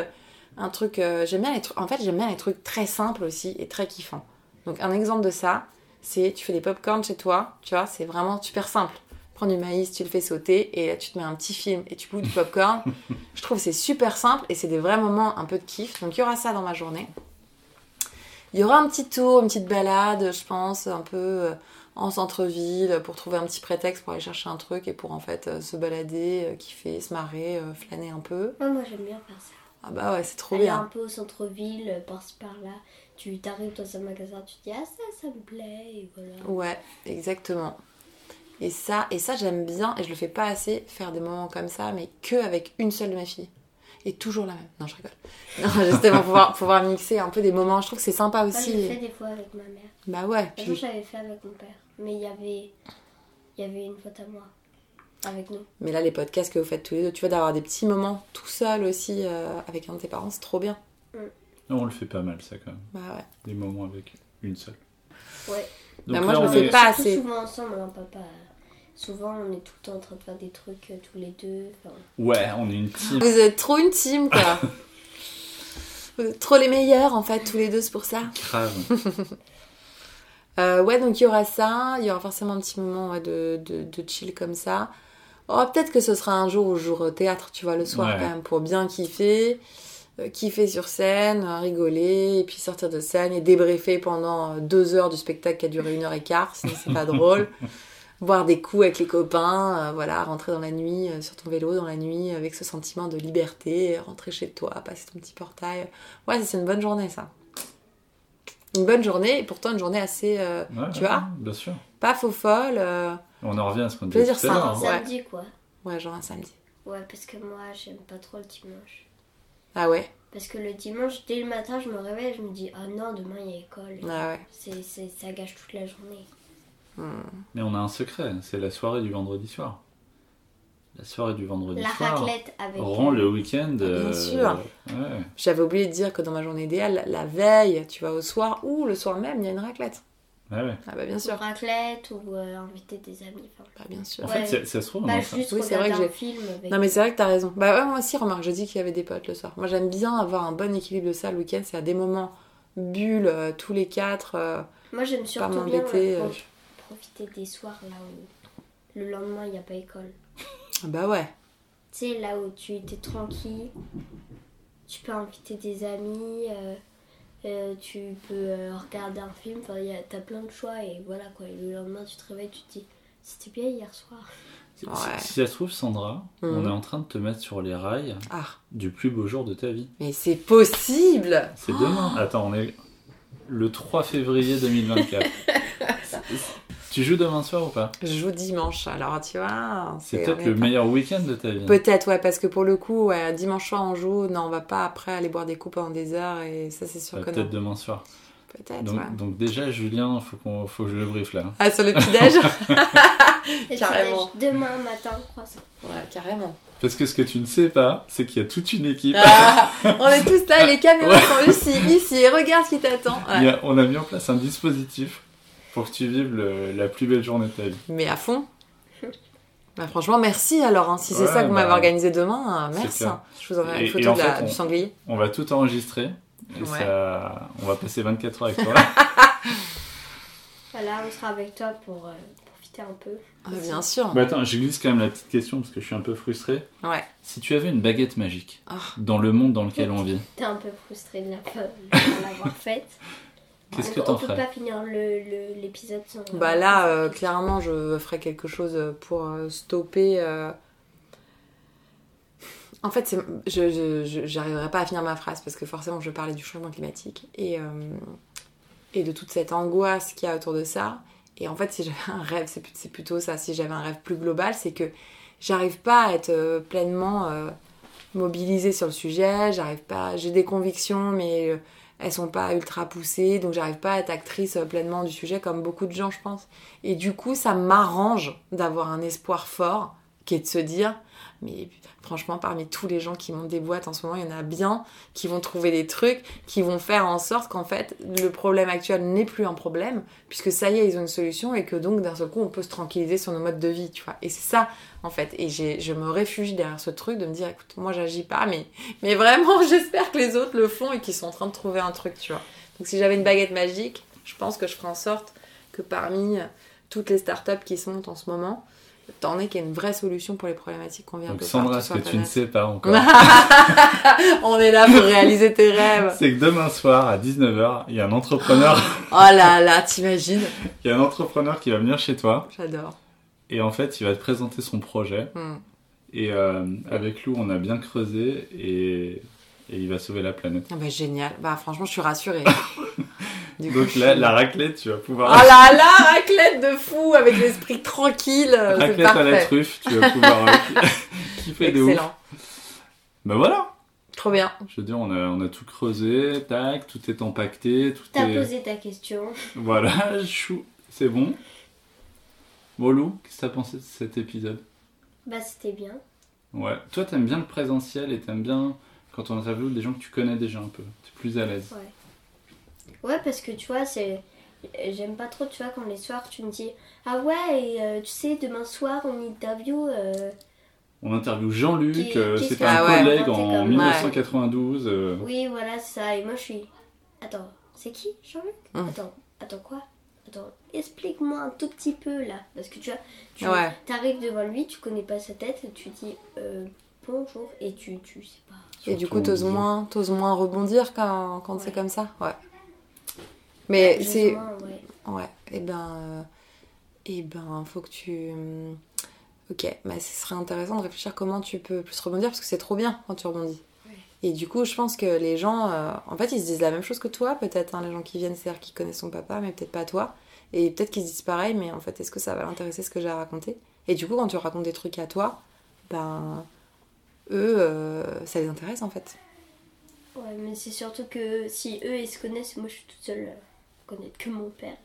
S1: un truc. j'aime bien les trucs. En fait, j'aime bien les trucs très simples aussi et très kiffants. Donc, un exemple de ça, c'est tu fais des pop-corn chez toi, tu vois, c'est vraiment super simple. Prends du maïs, tu le fais sauter et là, tu te mets un petit film et tu bouffes du pop-corn. [LAUGHS] je trouve que c'est super simple et c'est des vrais moments un peu de kiff. Donc, il y aura ça dans ma journée. Il y aura un petit tour, une petite balade, je pense, un peu euh, en centre-ville pour trouver un petit prétexte pour aller chercher un truc et pour en fait euh, se balader, euh, kiffer, se marrer, flâner un peu.
S4: Ah, moi j'aime bien faire ça.
S1: Ah bah ouais, c'est trop
S4: Aller
S1: bien.
S4: un peu au centre-ville, par-ci par-là. Tu t'arrives dans un magasin, tu te dis ah ça, ça me plaît, et voilà.
S1: Ouais, exactement. Et ça, et ça j'aime bien, et je le fais pas assez, faire des moments comme ça, mais que avec une seule de mes filles. Et toujours la même. Non, je rigole. Non, [LAUGHS] justement, pouvoir, pouvoir mixer un peu des moments, je trouve que c'est sympa
S4: Moi je le
S1: aussi.
S4: fais des fois avec ma mère.
S1: Bah ouais, puis...
S4: j'avais fait avec mon père. Mais il y avait, il y avait une faute à moi. Avec nous.
S1: Mais là, les podcasts que vous faites tous les deux, tu vois, d'avoir des petits moments tout seul aussi euh, avec un de tes parents, c'est trop bien.
S3: Non, on le fait pas mal, ça, quand même.
S1: Bah ouais.
S3: Des moments avec une seule.
S4: Ouais.
S1: Bah,
S3: Donc
S1: moi,
S3: là,
S1: je
S3: on
S1: le fais
S3: est-
S1: pas assez.
S4: souvent ensemble, hein, papa. Souvent on est tout le temps en train de faire des trucs euh, tous les deux. Enfin,
S3: Ouais, on est une team.
S1: Vous êtes trop une team, quoi. [LAUGHS] Vous êtes trop les meilleurs, en fait, tous les deux, c'est pour ça.
S3: Grave. [LAUGHS]
S1: Euh, ouais, donc il y aura ça, il y aura forcément un petit moment ouais, de, de, de chill comme ça. Oh, peut-être que ce sera un jour je joue au théâtre, tu vois, le soir
S3: Ouais.
S1: quand même, pour bien kiffer, euh, kiffer sur scène, euh, rigoler, et puis sortir de scène et débriefer pendant euh, deux heures du spectacle qui a duré une heure et quart, sinon c'est pas [LAUGHS] drôle. Boire des coups avec les copains, euh, voilà, rentrer dans la nuit, euh, sur ton vélo dans la nuit, avec ce sentiment de liberté, rentrer chez toi, passer ton petit portail. Ouais, c'est une bonne journée, ça. Une bonne journée, et pourtant une journée assez, euh,
S3: Ouais,
S1: tu
S3: ouais,
S1: vois,
S3: Bien sûr.
S1: pas faux folle. euh,
S3: On en revient à ce qu'on disait
S1: Plaisir
S3: hein.
S1: Ouais.
S4: samedi quoi.
S1: Ouais, genre un samedi.
S4: Ouais, parce que moi j'aime pas trop le dimanche.
S1: Ah ouais?
S4: Parce que le dimanche, dès le matin, je me réveille et je me dis ah non, demain il y a école.
S1: Ah ouais.
S4: C'est, c'est, ça gâche toute la journée.
S3: Mais on a un secret, c'est la soirée du vendredi soir. La soirée du vendredi
S4: La
S3: soir
S4: raclette avec.
S3: rend le week-end. euh,
S1: sûr.
S3: ouais.
S1: J'avais oublié de dire que dans ma journée idéale, la- veille, tu vas au soir ou le soir même, il y a une raclette.
S3: Ouais, ouais.
S1: Ah bah bien
S4: Ou
S1: sûr.
S4: raclette ou euh, inviter des amis. Enfin,
S1: Bah bien sûr.
S3: En
S4: Ouais.
S3: fait, ça, se trouve,
S4: bah, juste
S1: Oui, c'est vrai que
S4: un
S1: j'ai-
S4: film avec.
S1: Non mais c'est vrai que t'as raison. Bah ouais, moi aussi, remarque, je dis qu'il y avait des potes le soir. Moi j'aime bien avoir un bon équilibre de ça le week-end, c'est à des moments bulles, euh, tous les quatre. euh,
S4: Moi j'aime surtout bien
S1: m'embêter,
S4: pro- profiter des soirs là où le lendemain il n'y a pas école.
S1: ah Bah ouais.
S4: Tu sais, là où tu étais tranquille, tu peux inviter des amis, euh, euh, tu peux euh, regarder un film, enfin, y a- t'as plein de choix et voilà quoi. Et le lendemain, tu te réveilles, tu te dis, c'était bien hier soir.
S3: Si,
S1: Ouais.
S3: si- si ça se trouve, Sandra, on
S1: Mhm.
S3: est en train de te mettre sur les rails
S1: Ah,
S3: du plus beau jour de ta vie.
S1: mais c'est possible
S3: C'est demain. Attends, on est le 3 février 2024. [LAUGHS] tu joues demain soir ou pas
S1: Je joue dimanche, alors tu vois.
S3: C'est peut-être le
S1: pas-
S3: meilleur week-end de ta vie.
S1: Peut-être, ouais, parce que pour le coup, ouais, dimanche soir on joue, non, on va pas après aller boire des coups pendant des heures, et ça c'est sûr
S3: Ouais,
S1: que non.
S3: Peut-être demain soir.
S1: Peut-être,
S3: Donc,
S1: ouais.
S3: donc déjà, Julien, faut, qu'on, faut que je le briefe là.
S1: Ah, sur le petit-déj [LAUGHS]
S4: Et
S1: Carrément.
S4: Demain matin, croissant.
S1: Ouais, carrément.
S3: Parce que ce que tu ne sais pas, c'est qu'il y a toute une équipe.
S1: Ah, on est tous là, les caméras sont ici, ici, regarde ce qui t'attend. Ouais.
S3: On a mis en place un dispositif pour que tu vives le- la plus belle journée de ta vie.
S1: Mais à fond. [LAUGHS] Bah, franchement, merci alors. hein. Si c'est
S3: Ouais,
S1: ça que vous
S3: bah,
S1: m'avez organisé demain, euh, merci. hein. Je vous enverrai
S3: Et-
S1: une photo
S3: et en
S1: de la-
S3: fait, on-
S1: du sanglier.
S3: On va tout enregistrer. Et
S1: Ouais.
S3: ça, on va passer 24 heures avec toi. [LAUGHS]
S4: Voilà, on sera avec toi pour euh, profiter un peu.
S1: Ah, bien sûr.
S3: Mais attends, je glisse quand même la petite question parce que je suis un peu frustré.
S1: Ouais.
S3: Si tu avais une baguette magique
S1: Ah.
S3: dans le monde dans lequel on vit,
S4: T'es un peu frustré de la- [LAUGHS] de l'avoir faite.
S3: Qu'est-ce que
S4: On peut
S3: ferais
S4: pas finir le- le- l'épisode sans.
S1: Bah là, euh, clairement, je ferai quelque chose pour euh, stopper. euh, En fait, je j'arriverai pas à finir ma phrase parce que forcément, je parlais du changement climatique et, euh, et de toute cette angoisse qu'il y a autour de ça. Et en fait, si j'avais un rêve, c'est plutôt ça. Si j'avais un rêve plus global, c'est que j'arrive pas à être euh, pleinement euh, mobilisée sur le sujet. J'arrive pas. J'ai des convictions, mais euh, elles sont pas ultra poussées, donc j'arrive pas à être actrice euh, pleinement du sujet comme beaucoup de gens, je pense. Et du coup, ça m'arrange d'avoir un espoir fort qui est de se dire, mais franchement, parmi tous les gens qui montent des boîtes en ce moment, il y en a bien qui vont trouver des trucs, qui vont faire en sorte qu'en fait, le problème actuel n'est plus un problème, puisque ça y est, ils ont une solution et que donc d'un seul coup, on peut se tranquilliser sur nos modes de vie, tu vois. Et c'est ça, en fait. Et je me réfugie derrière ce truc de me dire, écoute, moi, j'agis pas, mais, mais vraiment, [LAUGHS] j'espère que les autres le font et qu'ils sont en train de trouver un truc, tu vois. Donc si j'avais une baguette magique, je pense que je ferais en sorte que parmi toutes les startups qui se montent en ce moment, t'en aies qu'il y ait une vraie solution pour les problématiques qu'on vient
S3: Donc
S1: peu
S3: Sandra, ce que tu ne sais pas encore, [LAUGHS]
S1: On est là pour réaliser tes rêves.
S3: c'est que demain soir à 19h, il y a un entrepreneur,
S1: Oh là là, t'imagines
S3: il y a un entrepreneur qui va venir chez toi
S1: J'adore.
S3: et en fait, il va te présenter son projet.
S1: Hmm.
S3: Et euh, avec Lou, on a bien creusé et, et il va sauver la planète.
S1: Ah bah génial. Bah franchement, je suis rassurée. [LAUGHS] Coup,
S3: Donc la raclette, tu vas pouvoir...
S1: Oh là là, raclette de fou avec l'esprit tranquille. C'est
S3: raclette à la truffe, tu vas pouvoir euh, [LAUGHS] kiffer de ouf.
S1: Excellent.
S3: Bah voilà
S1: Trop bien.
S3: Je veux dire, on a, on a tout creusé, tac, tout est empaqueté, tout
S4: T'as
S3: est...
S4: posé ta question.
S3: Voilà, [LAUGHS] chou, c'est bon. Bon Lou, qu'est-ce que t'as pensé de cet épisode?
S4: Bah, c'était bien.
S3: Ouais, toi t'aimes bien le présentiel et t'aimes bien quand on interviewe des gens que tu connais déjà un peu. T'es plus à l'aise.
S4: Ouais, parce que tu vois, c'est. J'aime pas trop, tu vois, quand les soirs tu me dis Ah ouais, et euh, tu sais, demain soir on interview. euh,
S3: On interviewe Jean-Luc,
S4: Qui-
S3: euh,
S1: que-
S3: un
S1: Ah ouais.
S3: collègue en
S4: comme-
S3: 1992. euh,
S4: Oui, voilà, c'est ça. Et moi je suis. Attends, c'est qui Jean-Luc
S1: Hum.
S4: Attends, attends quoi? Attends, explique-moi un tout petit peu là. Parce que tu vois, tu
S1: Ouais.
S4: arrives devant lui, tu connais pas sa tête, tu dis euh, bonjour et tu, tu sais pas.
S1: Et du coup, t'oses moins, t'oses moins rebondir quand, quand c'est
S4: Ouais.
S1: comme ça? Ouais. Mais c'est.
S4: ouais.
S1: Ouais, et ben. euh, Et ben, faut que tu. hum, Ok, bah, ce serait intéressant de réfléchir comment tu peux plus rebondir parce que c'est trop bien quand tu rebondis.
S4: Ouais.
S1: Et du coup, je pense que les gens, euh, en fait, ils se disent la même chose que toi, peut-être, hein, les gens qui viennent, c'est-à-dire qui connaissent son papa, mais peut-être pas toi. Et peut-être qu'ils se disent pareil, mais en fait, est-ce que ça va l'intéresser ce que j'ai à raconter? Et du coup, quand tu racontes des trucs à toi, ben. Eux, euh, ça les intéresse en fait.
S4: Ouais, mais c'est surtout que si eux ils se connaissent, moi je suis toute seule connaître que mon père.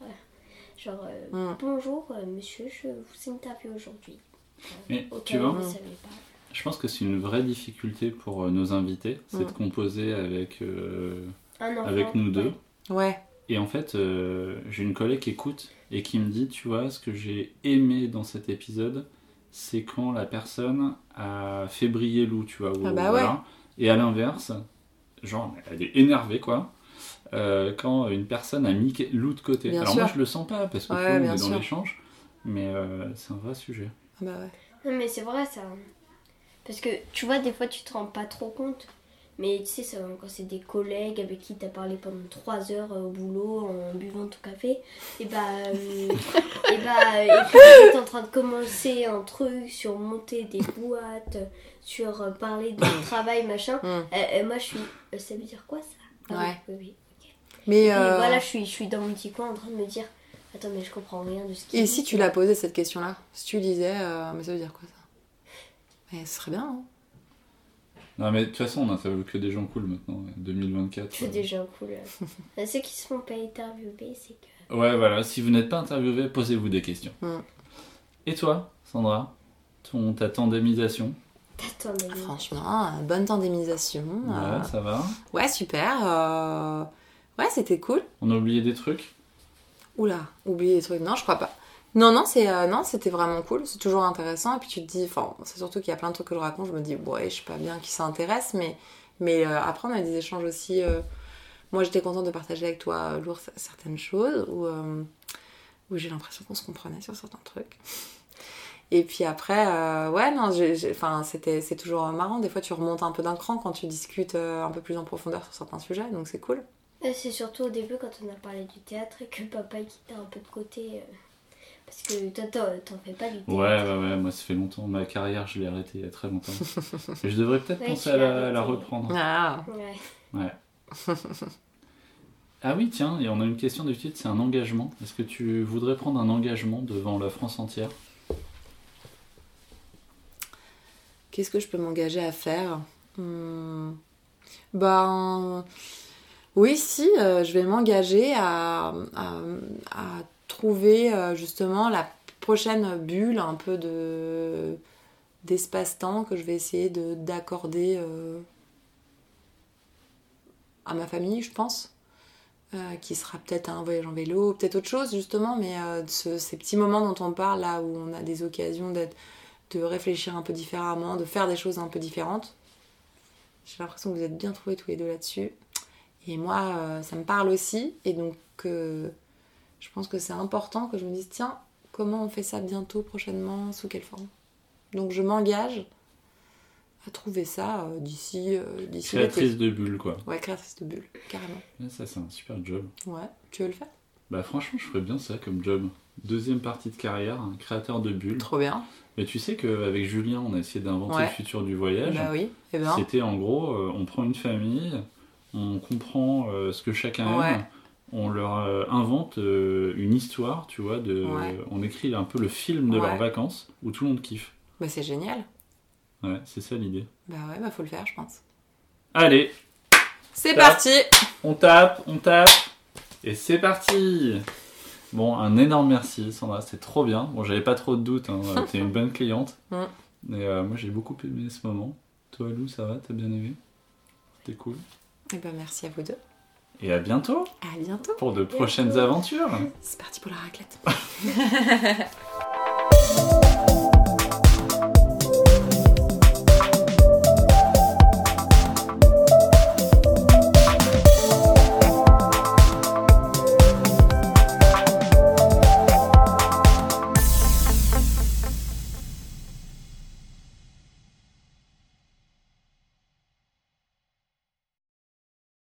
S4: Genre, euh,
S1: Mm.
S4: bonjour euh, monsieur, je vous interviewe aujourd'hui. Euh,
S3: Mais tu vois,
S4: vous savez pas.
S3: je pense que c'est une vraie difficulté pour euh, nos invités, c'est
S1: Mm.
S3: de composer avec, euh,
S4: Un enfant,
S3: avec nous deux.
S4: ouais.
S1: Ouais.
S3: Et en fait, euh, j'ai une collègue qui écoute et qui me dit, tu vois, ce que j'ai aimé dans cet épisode, c'est quand la personne a fait briller Lou, tu vois. ou-
S1: Ah bah ouais.
S3: Et à l'inverse, genre, elle est énervée, quoi. Euh, quand une personne a mis Lou de côté.
S1: Bien
S3: Alors
S1: sûr.
S3: moi, je le sens pas parce que
S1: Ouais,
S3: on est dans l'échange, mais euh, c'est un vrai sujet.
S1: Ah bah ouais.
S4: Non, mais c'est vrai ça. Parce que tu vois, des fois tu te rends pas trop compte. Mais tu sais, ça, quand c'est des collègues avec qui t'as parlé pendant 3 heures euh, au boulot en buvant ton café, et bah. euh, [LAUGHS] et bah. Et puis t'es en train de commencer un truc sur monter des boîtes, sur parler de [COUGHS] travail, machin.
S1: Mm.
S4: Euh, euh, moi, je suis. ça veut dire quoi ça? Ah oui,
S1: Ouais.
S4: oui, oui.
S1: Mais
S4: Et
S1: euh,
S4: voilà, je suis, je suis dans mon petit coin en train de me dire Attends, mais je comprends rien de ce qu'il
S1: et
S4: dit,
S1: si tu l'as posé cette question-là Si tu disais, euh, mais ça veut dire quoi ça? Mais ce serait bien, hein
S3: Non, mais de toute façon, on interviewe que des gens cool maintenant, 2024.
S4: C'est
S3: euh.
S4: déjà cool. euh. [LAUGHS] Ceux qui se font pas interviewer, c'est que.
S3: Ouais, voilà, si vous n'êtes pas interviewé, posez-vous des questions.
S1: Mm.
S3: Et toi, Sandra ton, Ta tandémisation?
S4: Attends, mais.
S1: Franchement, euh, bonne tandémisation. euh,
S3: Ouais, ça va
S1: Ouais, super. euh, Ouais, c'était cool.
S3: On a oublié des trucs
S1: Oula, oublier les trucs. Non, je crois pas. Non, non, c'est euh, non, c'était vraiment cool. C'est toujours intéressant. Et puis tu te dis, enfin, c'est surtout qu'il y a plein de trucs que je raconte. Je me dis, ouais, je sais pas bien qui s'intéresse, mais mais euh, après on a des échanges aussi. euh, Moi, j'étais contente de partager avec toi, Lourdes, certaines choses où où j'ai l'impression qu'on se comprenait sur certains trucs. Et puis après, ouais, non, enfin, c'était c'est toujours marrant. Des fois, tu remontes un peu d'un cran quand tu discutes un peu plus en profondeur sur certains sujets, donc c'est cool.
S4: Euh, C'est surtout au début quand on a parlé du théâtre et que papa il quittait un peu de côté. euh, Parce que toi, t'en fais pas du théâtre.
S3: Ouais, ouais, ouais, moi ça fait longtemps. Ma carrière, je l'ai arrêtée il y a très longtemps. [LAUGHS] Et je devrais peut-être
S4: Ouais,
S3: penser à la, à la
S4: arrêtée.
S3: reprendre.
S1: Ah,
S4: Ouais.
S3: Ouais. ah oui, tiens, et on a une question de titre, c'est un engagement. Est-ce que tu voudrais prendre un engagement devant la France entière?
S1: Qu'est-ce que je peux m'engager à faire? Hmm. Ben. Oui, si, euh, je vais m'engager à, trouver euh, justement la prochaine bulle un peu de d'espace-temps que je vais essayer de d'accorder euh, à ma famille, je pense. Qui sera peut-être un voyage en vélo, peut-être autre chose justement, mais ce- ces petits moments dont on parle là où on a des occasions de réfléchir un peu différemment, de faire des choses un peu différentes. J'ai l'impression que vous êtes bien trouvés tous les deux là-dessus. Et moi, euh, ça me parle aussi. Et donc, euh, je pense que c'est important que je me dise, tiens, comment on fait ça bientôt, prochainement, sous quelle forme? Donc, je m'engage à trouver ça euh, d'ici d'ici.
S3: Créatrice de bulles, quoi.
S1: Ouais, créatrice de bulles, carrément.
S3: Ouais, ça, c'est un super job.
S1: Ouais, tu veux le faire?
S3: Bah, franchement, je ferais bien ça comme job. Deuxième partie de carrière, un créateur de bulles.
S1: Trop bien.
S3: Mais tu sais qu'avec Julien, on a essayé d'inventer
S1: Ouais.
S3: le futur du voyage.
S1: Bah oui, et ben.
S3: C'était en gros, on prend une famille, on comprend euh, ce que chacun
S1: Ouais.
S3: aime, on leur euh, invente euh, une histoire, tu vois, de,
S1: Ouais.
S3: on écrit un peu le film de
S1: Ouais.
S3: leurs vacances où tout le monde kiffe.
S1: Bah c'est génial.
S3: Ouais, c'est ça l'idée.
S1: Bah ouais, bah faut le faire, je pense.
S3: Allez,
S1: C'est parti
S3: on tape, on tape, et c'est parti Bon, un énorme merci Sandra, c'était trop bien. Bon, j'avais pas trop de doutes, hein, [LAUGHS] t'es une bonne cliente.
S1: Mm.
S3: Et moi j'ai beaucoup aimé ce moment. Toi Lou, ça va? T'as bien aimé? C'était cool?
S1: Et bah merci à vous deux.
S3: Et à bientôt
S1: À bientôt
S3: pour de prochaines aventures
S1: C'est parti pour la raclette. [LAUGHS]